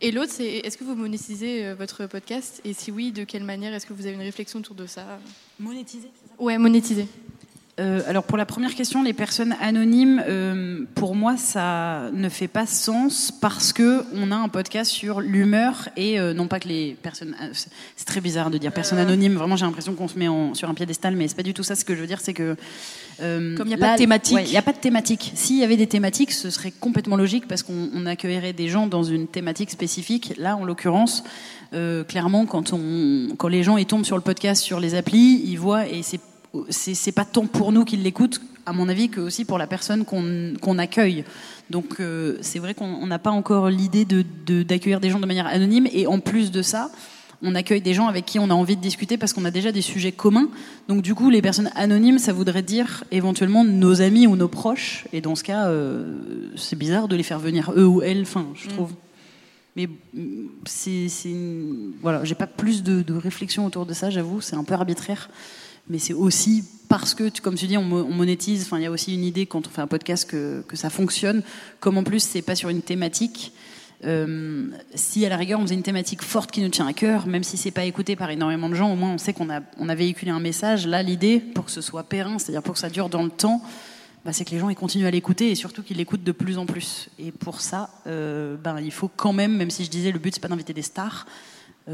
Et l'autre, c'est est-ce que vous monétisez euh, votre podcast? Et si oui, de quelle manière? Est-ce que vous avez une réflexion autour de ça? Monétiser, c'est ça? Ouais, monétiser. Euh, alors pour la première question, les personnes anonymes, euh, pour moi, ça ne fait pas sens parce que on a un podcast sur l'humeur et euh, non pas que les personnes. c'est très bizarre de dire personnes anonymes. Vraiment, j'ai l'impression qu'on se met en, sur un piédestal, mais c'est pas du tout ça. Ce que je veux dire, c'est que comme il n'y a pas de thématique, il n'y a pas de thématique. S'il y avait des thématiques, ce serait complètement logique parce qu'on accueillerait des gens dans une thématique spécifique. Là, en l'occurrence. clairement, quand, on, quand les gens ils tombent sur le podcast, sur les applis, ils voient et c'est c'est pas tant pour nous qu'ils l'écoutent, à mon avis, que aussi pour la personne qu'on accueille. Donc euh, c'est vrai qu'on n'a pas encore l'idée d'accueillir de, des gens de manière anonyme, et en plus de ça, on accueille des gens avec qui on a envie de discuter parce qu'on a déjà des sujets communs. Donc du coup, les personnes anonymes, ça voudrait dire éventuellement nos amis ou nos proches. Et dans ce cas, euh, c'est bizarre de les faire venir eux ou elles, enfin, je mm. trouve. Mais c'est, voilà, j'ai pas plus de, de réflexion autour de ça, j'avoue, c'est un peu arbitraire mais c'est aussi parce que, comme tu dis, on, monétise. Enfin, il y a aussi une idée quand on fait un podcast que, ça fonctionne. Comme en plus, c'est pas sur une thématique. Euh, si à la rigueur on faisait une thématique forte qui nous tient à cœur, même si c'est pas écouté par énormément de gens, au moins on sait qu'on a, on a véhiculé un message. Là, l'idée, pour que ce soit périn, c'est-à-dire pour que ça dure dans le temps, bah, c'est que les gens ils continuent à l'écouter et surtout qu'ils l'écoutent de plus en plus. Et pour ça, euh, ben, il faut quand même, même si je disais le but c'est pas d'inviter des stars,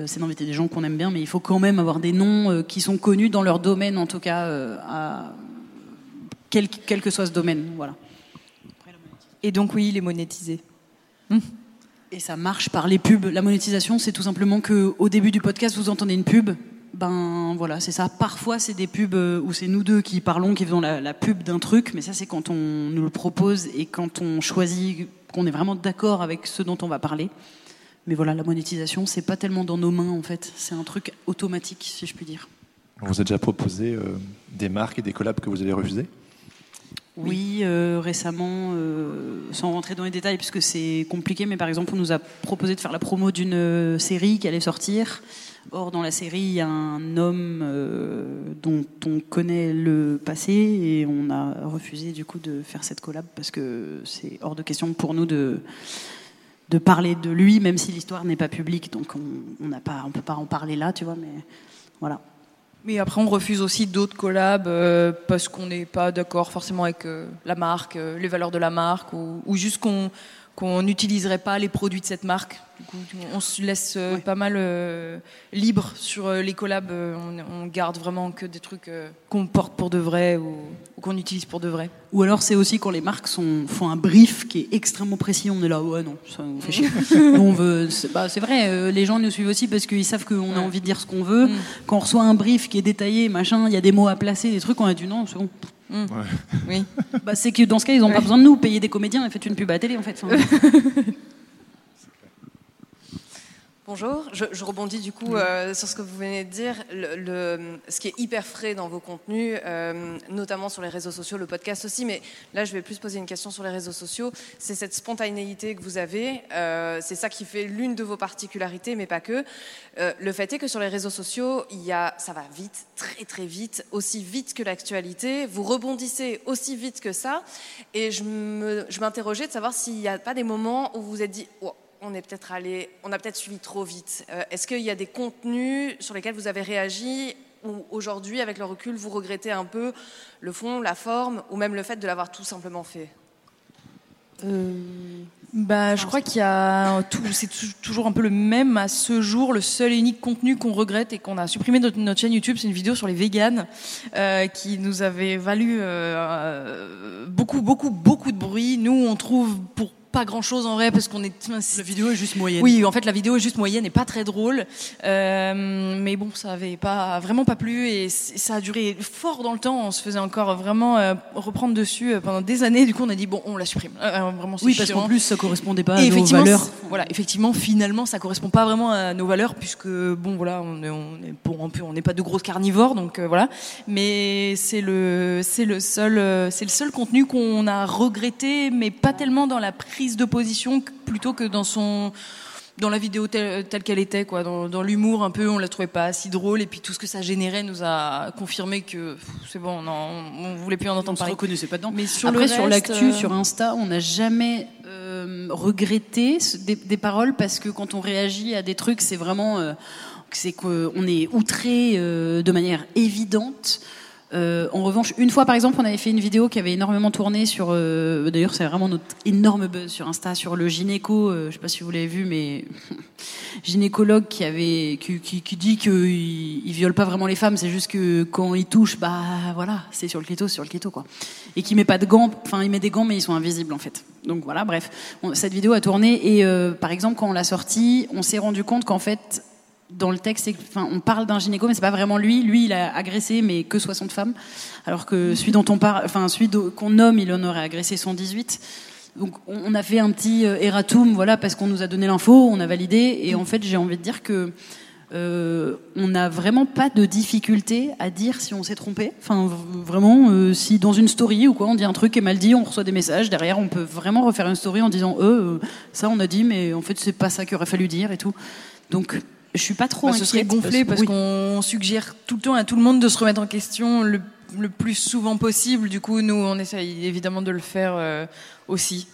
c'est d'inviter des gens qu'on aime bien, mais il faut quand même avoir des noms euh, qui sont connus dans leur domaine, en tout cas, euh, à... quel, que soit ce domaine. Voilà. Et donc oui, les monétiser. Et ça marche par les pubs. La monétisation, c'est tout simplement que au début du podcast, vous entendez une pub. Ben voilà, c'est ça. Parfois, c'est des pubs où c'est nous deux qui parlons, qui faisons la, la pub d'un truc, mais ça, c'est quand on nous le propose et quand on choisit qu'on est vraiment d'accord avec ce dont on va parler. Mais voilà, la monétisation, c'est pas tellement dans nos mains en fait. C'est un truc automatique, si je puis dire. On vous a déjà proposé euh, des marques et des collabs que vous avez refusés oui, euh, récemment, euh, sans rentrer dans les détails puisque c'est compliqué, mais par exemple, on nous a proposé de faire la promo d'une série qui allait sortir. Or, dans la série, il y a un homme dont on connaît le passé et on a refusé du coup de faire cette collab parce que c'est hors de question pour nous de de parler de lui, même si l'histoire n'est pas publique, donc on ne on peut pas en parler là, tu vois, mais voilà. Mais après, on refuse aussi d'autres collabs euh, parce qu'on n'est pas d'accord forcément avec euh, la marque, euh, les valeurs de la marque, ou, juste qu'on qu'on n'utiliserait pas les produits de cette marque. Du coup, on se laisse euh, pas mal euh, libre sur euh, les collabs. On, garde vraiment que des trucs qu'on porte pour de vrai ou, qu'on utilise pour de vrai. Ou alors c'est aussi quand les marques sont, font un brief qui est extrêmement précis. On est là, ouais non, ça nous fait chier. on veut, c'est bah, vrai. les gens nous suivent aussi parce qu'ils savent qu'on a envie de dire ce qu'on veut. Mm. Quand on reçoit un brief qui est détaillé, machin, il y a des mots à placer, des trucs, on a du non, c'est bon. Mm. Oui. Bah, c'est que dans ce cas, ils n'ont pas besoin de nous. Payer des comédiens et faites une pub à la télé, en fait. Bonjour, je, je, rebondis du coup euh, sur ce que vous venez de dire. Le, le, ce qui est hyper frais dans vos contenus, euh, notamment sur les réseaux sociaux, le podcast aussi, mais là je vais plus poser une question sur les réseaux sociaux, c'est cette spontanéité que vous avez, euh, c'est ça qui fait l'une de vos particularités, mais pas que. Le fait est que sur les réseaux sociaux, il y a, ça va vite, très très vite, aussi vite que l'actualité, vous rebondissez aussi vite que ça, et je m'interrogeais de savoir s'il n'y a pas des moments où vous vous êtes dit... Oh, on est peut-être allé, on a peut-être suivi trop vite. Euh, est-ce qu'il y a des contenus sur lesquels vous avez réagi ou aujourd'hui, avec le recul, vous regrettez un peu le fond, la forme, ou même le fait de l'avoir tout simplement fait? Euh, bah, je crois qu'il y a tout, c'est toujours un peu le même à ce jour. Le seul et unique contenu qu'on regrette et qu'on a supprimé de notre, chaîne YouTube, c'est une vidéo sur les véganes euh, qui nous avait valu beaucoup, beaucoup, beaucoup de bruit. Nous, on trouve pour pas grand chose en vrai parce qu'on est. La vidéo est juste moyenne. Oui, en fait, la vidéo est juste moyenne et pas très drôle. Euh, mais bon, ça avait pas vraiment pas plu et ça a duré fort dans le temps. On se faisait encore vraiment euh, reprendre dessus euh, pendant des années. Du coup, on a dit bon, on la supprime. Euh, vraiment, oui, parce qu'en plus, ça correspondait pas à nos valeurs. Voilà, effectivement, finalement, ça correspond pas vraiment à nos valeurs puisque bon, voilà, on est, on est bon, un peu, on n'est pas de grosses carnivores, donc voilà. Mais c'est le, c'est le seul, c'est le seul contenu qu'on a regretté, mais pas tellement dans la prise de position plutôt que dans son dans la vidéo telle, qu'elle était, quoi, dans, l'humour un peu, on la trouvait pas si drôle, et puis tout ce que ça générait nous a confirmé que c'est bon, non, on voulait plus en entendre parler. On se reconnaissait pas dedans. Mais sur Après, sur l'actu, euh, sur Insta, on n'a jamais euh, regretté des, paroles parce que quand on réagit à des trucs, c'est vraiment, euh, c'est qu'on est outré de manière évidente. Euh, en revanche, une fois par exemple, on avait fait une vidéo qui avait énormément tourné sur. Euh, d'ailleurs, c'est vraiment notre énorme buzz sur Insta sur le gynéco. Euh, je sais pas si vous l'avez vu, mais gynécologue qui avait qui, qui, dit qu'il il viole pas vraiment les femmes, c'est juste que quand il touche, bah voilà, c'est sur le clito, sur le clito quoi. Et qui met pas de gants. Enfin, il met des gants, mais ils sont invisibles en fait. Donc voilà, bref, cette vidéo a tourné et par exemple quand on l'a sortie, on s'est rendu compte qu'en fait dans le texte, on parle d'un gynéco, mais c'est pas vraiment lui. Lui, il a agressé, mais que 60 femmes, alors que celui dont on parle, enfin, celui qu'on nomme, il en aurait agressé 118. Donc, on a fait un petit euh, erratum, voilà, parce qu'on nous a donné l'info, on a validé, et en fait, j'ai envie de dire que euh, on n'a vraiment pas de difficulté à dire si on s'est trompé. Enfin, vraiment, euh, si dans une story ou quoi, on dit un truc est mal dit, on reçoit des messages. Derrière, on peut vraiment refaire une story en disant, euh, ça on a dit, mais en fait, c'est pas ça qu'il aurait fallu dire et tout. Donc, je suis pas trop bah, Ce serait gonflé parce, qu'on suggère tout le temps à tout le monde de se remettre en question le, plus souvent possible. Du coup, nous, on essaye évidemment de le faire euh, aussi.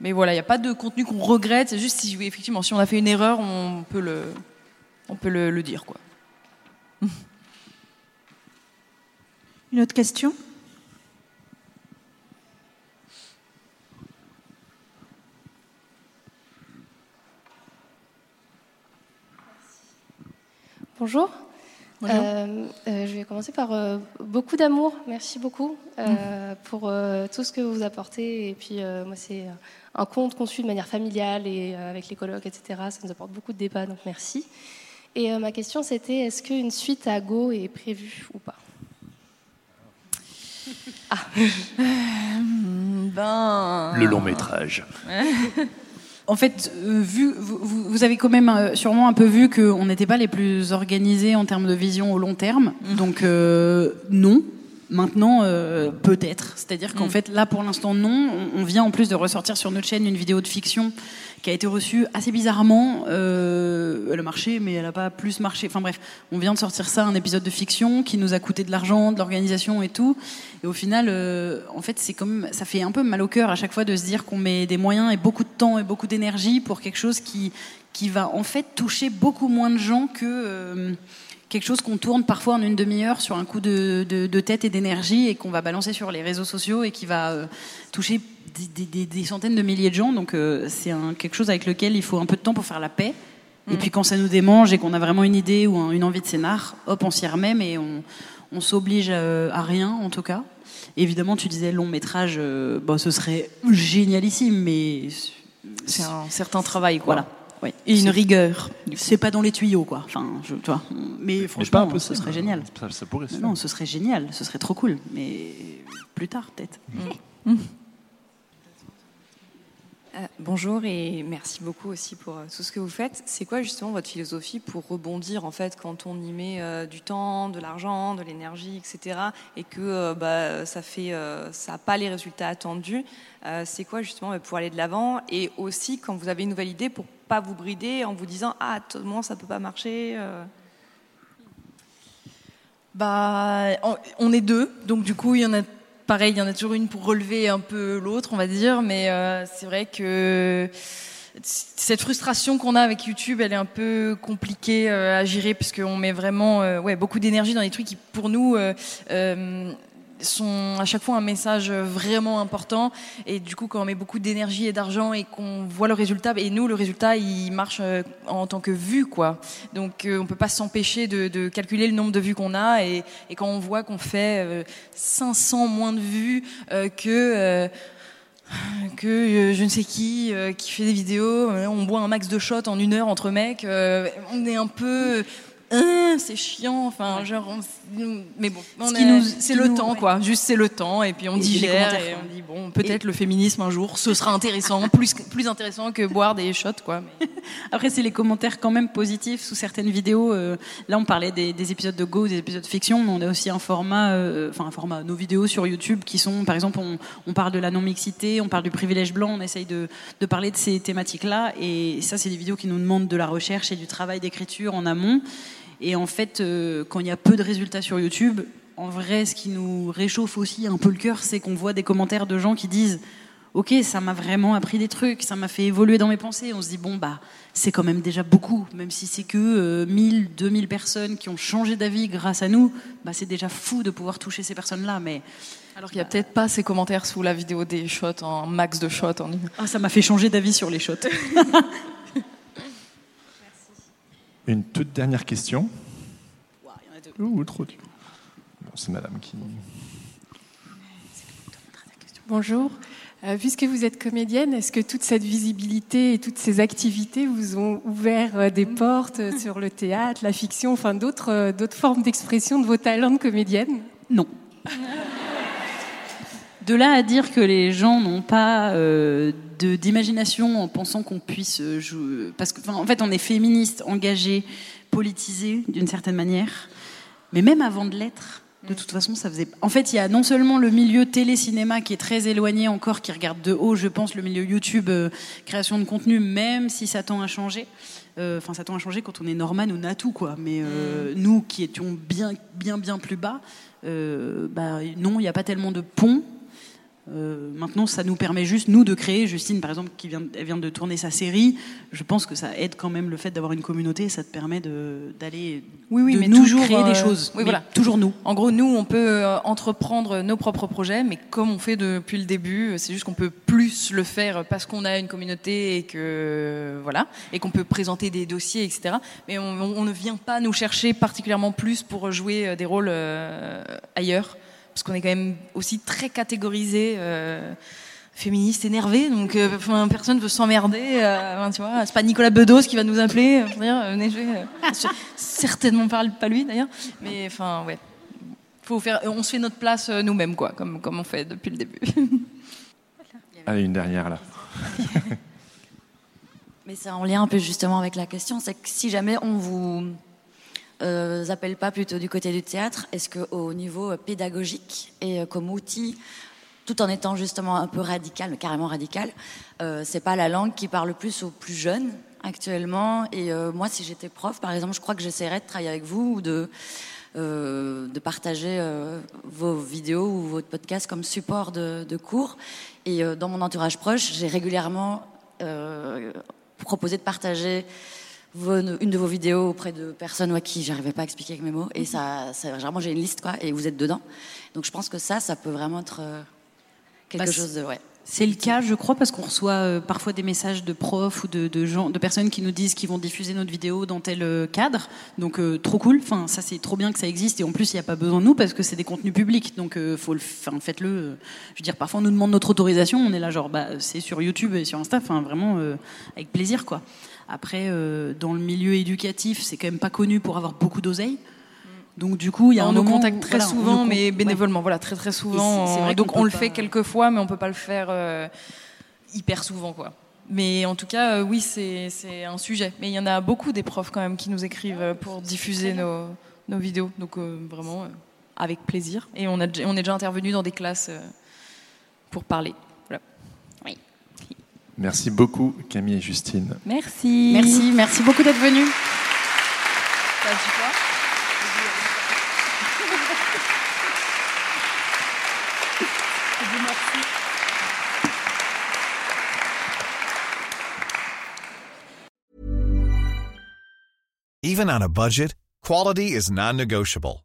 Mais voilà, il n'y a pas de contenu qu'on regrette. C'est juste si, effectivement, si on a fait une erreur, on peut le, on peut le, le dire, quoi. Une autre question? Bonjour. Euh, euh, je vais commencer par euh, beaucoup d'amour. Merci beaucoup mm. pour tout ce que vous apportez. Et puis, moi, c'est un conte conçu de manière familiale et avec les colloques, etc. Ça nous apporte beaucoup de débats, donc merci. Et ma question, c'était est-ce qu'une suite à Go est prévue ou pas? Ah. ben... Le long métrage. En fait, euh, vu, vous, vous, avez quand même euh, sûrement un peu vu qu'on n'était pas les plus organisés en termes de vision au long terme. Mm. Donc, euh, non. Maintenant, peut-être. C'est-à-dire qu'en mm. fait, là, pour l'instant, non. On, vient en plus de ressortir sur notre chaîne une vidéo de fiction qui a été reçue assez bizarrement. Euh, elle a marché, mais elle n'a pas plus marché. Enfin bref, on vient de sortir ça, un épisode de fiction qui nous a coûté de l'argent, de l'organisation et tout. Et au final, euh, en fait, c'est comme ça fait un peu mal au cœur à chaque fois de se dire qu'on met des moyens et beaucoup de temps et beaucoup d'énergie pour quelque chose qui qui va en fait toucher beaucoup moins de gens que euh, quelque chose qu'on tourne parfois en une demi-heure sur un coup de, de, de tête et d'énergie et qu'on va balancer sur les réseaux sociaux et qui va euh, toucher des, centaines de milliers de gens. Donc euh, c'est quelque chose avec lequel il faut un peu de temps pour faire la paix. Et mm. puis quand ça nous démange et qu'on a vraiment une idée ou une envie de scénar, hop, on s'y remet, mais on, on s'oblige à, rien en tout cas. Évidemment, tu disais long métrage, euh, bon, ce serait génialissime, mais c'est un certain travail, quoi. Voilà. Et une rigueur. C'est pas dans les tuyaux, quoi. Enfin, je, tu vois. Mais franchement, ce serait génial. Ça, pourrait Non, ce serait génial. Ce serait trop cool. Mais plus tard, peut-être. Mm. Euh, bonjour et merci beaucoup aussi pour euh, tout ce que vous faites. C'est quoi justement votre philosophie pour rebondir en fait quand on y met euh, du temps, de l'argent, de l'énergie, etc. et que bah, ça fait, pas les résultats attendus C'est quoi justement pour aller de l'avant et aussi quand vous avez une nouvelle idée pour pas vous brider en vous disant ah moi ça peut pas marcher. Bah, on est deux, donc du coup il y en a pareil, il y en a toujours une pour relever un peu l'autre, on va dire, mais euh, c'est vrai que cette frustration qu'on a avec YouTube, elle est un peu compliquée euh, à gérer parce qu'on met vraiment euh, ouais, beaucoup d'énergie dans des trucs qui, pour nous, sont à chaque fois un message vraiment important. Et du coup, quand on met beaucoup d'énergie et d'argent et qu'on voit le résultat, et nous, le résultat, il marche euh, en tant que vue, quoi. Donc, euh, on peut pas s'empêcher de, calculer le nombre de vues qu'on a. Et, quand on voit qu'on fait 500 euh, moins de vues que que je ne sais qui qui fait des vidéos, on boit un max de shots en une heure entre mecs, on est un peu Hein, c'est chiant, enfin, genre, mais bon, c'est le temps, quoi. Juste, c'est le temps, et puis on digère, et on dit, bon, peut-être le féminisme un jour, ce sera intéressant, plus, plus intéressant que boire des shots, quoi. Après, c'est les commentaires quand même positifs sous certaines vidéos. Euh, là, on parlait des, épisodes de Go, des épisodes fiction, mais on a aussi un format, euh, enfin, un format, nos vidéos sur YouTube qui sont, par exemple, on, parle de la non-mixité, on parle du privilège blanc, on essaye de, de parler de ces thématiques-là, et ça, c'est des vidéos qui nous demandent de la recherche et du travail d'écriture en amont. Et en fait, euh, quand il y a peu de résultats sur YouTube, en vrai, ce qui nous réchauffe aussi un peu le cœur, c'est qu'on voit des commentaires de gens qui disent Ok, ça m'a vraiment appris des trucs, ça m'a fait évoluer dans mes pensées. On se dit Bon, bah, c'est quand même déjà beaucoup, même si c'est que 1000, euh, 2000 personnes qui ont changé d'avis grâce à nous, bah, c'est déjà fou de pouvoir toucher ces personnes-là. Mais. Alors qu'il n'y a peut-être pas ces commentaires sous la vidéo des shots, en max de shots. En... Ah, ça m'a fait changer d'avis sur les shots. Une toute dernière question. Ouh, trop C'est madame qui. Bonjour. Euh, puisque vous êtes comédienne, est-ce que toute cette visibilité et toutes ces activités vous ont ouvert euh, des portes euh, sur le théâtre, la fiction, enfin d'autres, d'autres formes d'expression de vos talents de comédienne? Non. De là à dire que les gens n'ont pas euh, d'imagination en pensant qu'on puisse euh, jouer. Parce qu'en en fait, on est féministe, engagé, politisé d'une certaine manière. Mais même avant de l'être, de toute façon, ça faisait. En fait, il y a non seulement le milieu télé-cinéma qui est très éloigné encore, qui regarde de haut, je pense, le milieu YouTube, euh, création de contenu, même si ça tend à changer. Enfin, ça tend à changer quand on est Norman ou Natou, quoi. Mais mm. nous, qui étions bien, bien, bien plus bas, bah, non, il n'y a pas tellement de ponts. Euh, maintenant, ça nous permet juste, nous, de créer. Justine, par exemple, qui vient, elle vient de tourner sa série. Je pense que ça aide quand même le fait d'avoir une communauté. Ça te permet d'aller, oui, oui, de mais toujours créer des euh, choses. Oui, voilà, toujours nous. En gros, nous, on peut euh, entreprendre nos propres projets, mais comme on fait depuis le début, c'est juste qu'on peut plus le faire parce qu'on a une communauté et que voilà, et qu'on peut présenter des dossiers, etc. Mais on, on, ne vient pas nous chercher particulièrement plus pour jouer des rôles ailleurs parce qu'on est quand même aussi très catégorisé. Euh, féministe énervé, donc euh, personne veut s'emmerder. Euh, tu vois, c'est pas Nicolas Bedos qui va nous appeler dire venez jouer. certainement pas, pas lui d'ailleurs, mais enfin ouais, faut faire, on se fait notre place nous-mêmes quoi, comme comme on fait depuis le début. Allez, une dernière là. mais c'est en lien un peu justement avec la question, c'est que si jamais on vous euh, appellent pas plutôt du côté du théâtre Est-ce qu'au niveau pédagogique et euh, comme outil, tout en étant justement un peu radical, carrément radical, euh, c'est pas la langue qui parle le plus aux plus jeunes actuellement? Et euh, moi, si j'étais prof, par exemple, je crois que j'essaierais de travailler avec vous ou de de partager vos vidéos ou votre podcast comme support de cours. Et dans mon entourage proche, j'ai régulièrement proposé de partager une de vos vidéos auprès de personnes à qui j'arrivais pas à expliquer avec mes mots. Et ça, ça vraiment, j'ai une liste, quoi, et vous êtes dedans. Donc je pense que ça, ça peut vraiment être euh, quelque bah, chose de. Ouais. C'est le cas, je crois, parce qu'on reçoit euh, parfois des messages de profs ou de, gens, de personnes qui nous disent qu'ils vont diffuser notre vidéo dans tel euh, cadre. Donc trop cool. Enfin, ça c'est trop bien que ça existe. Et en plus, il n'y a pas besoin de nous parce que c'est des contenus publics. Donc faut le, enfin, faites-le. je veux dire, parfois on nous demande notre autorisation. On est là, genre, bah, c'est sur YouTube et sur Insta. Enfin, vraiment avec plaisir, quoi. Après, euh, dans le milieu éducatif, c'est quand même pas connu pour avoir beaucoup d'oseille. Donc du coup, il y a on un nous moment, contacte très souvent, mais bénévolement. Voilà, très très souvent. C'est vrai donc on, le fait quelques fois, mais on peut pas le faire euh, hyper souvent, quoi. Mais en tout cas, oui, c'est un sujet. Mais il y en a beaucoup des profs quand même qui nous écrivent pour diffuser nos, nos, vidéos. Donc vraiment, avec plaisir. Et on, a, on est déjà intervenu dans des classes pour parler. Merci beaucoup Camille et Justine. Merci. Merci, merci beaucoup d'être venus. Even on a budget, quality is non-negotiable.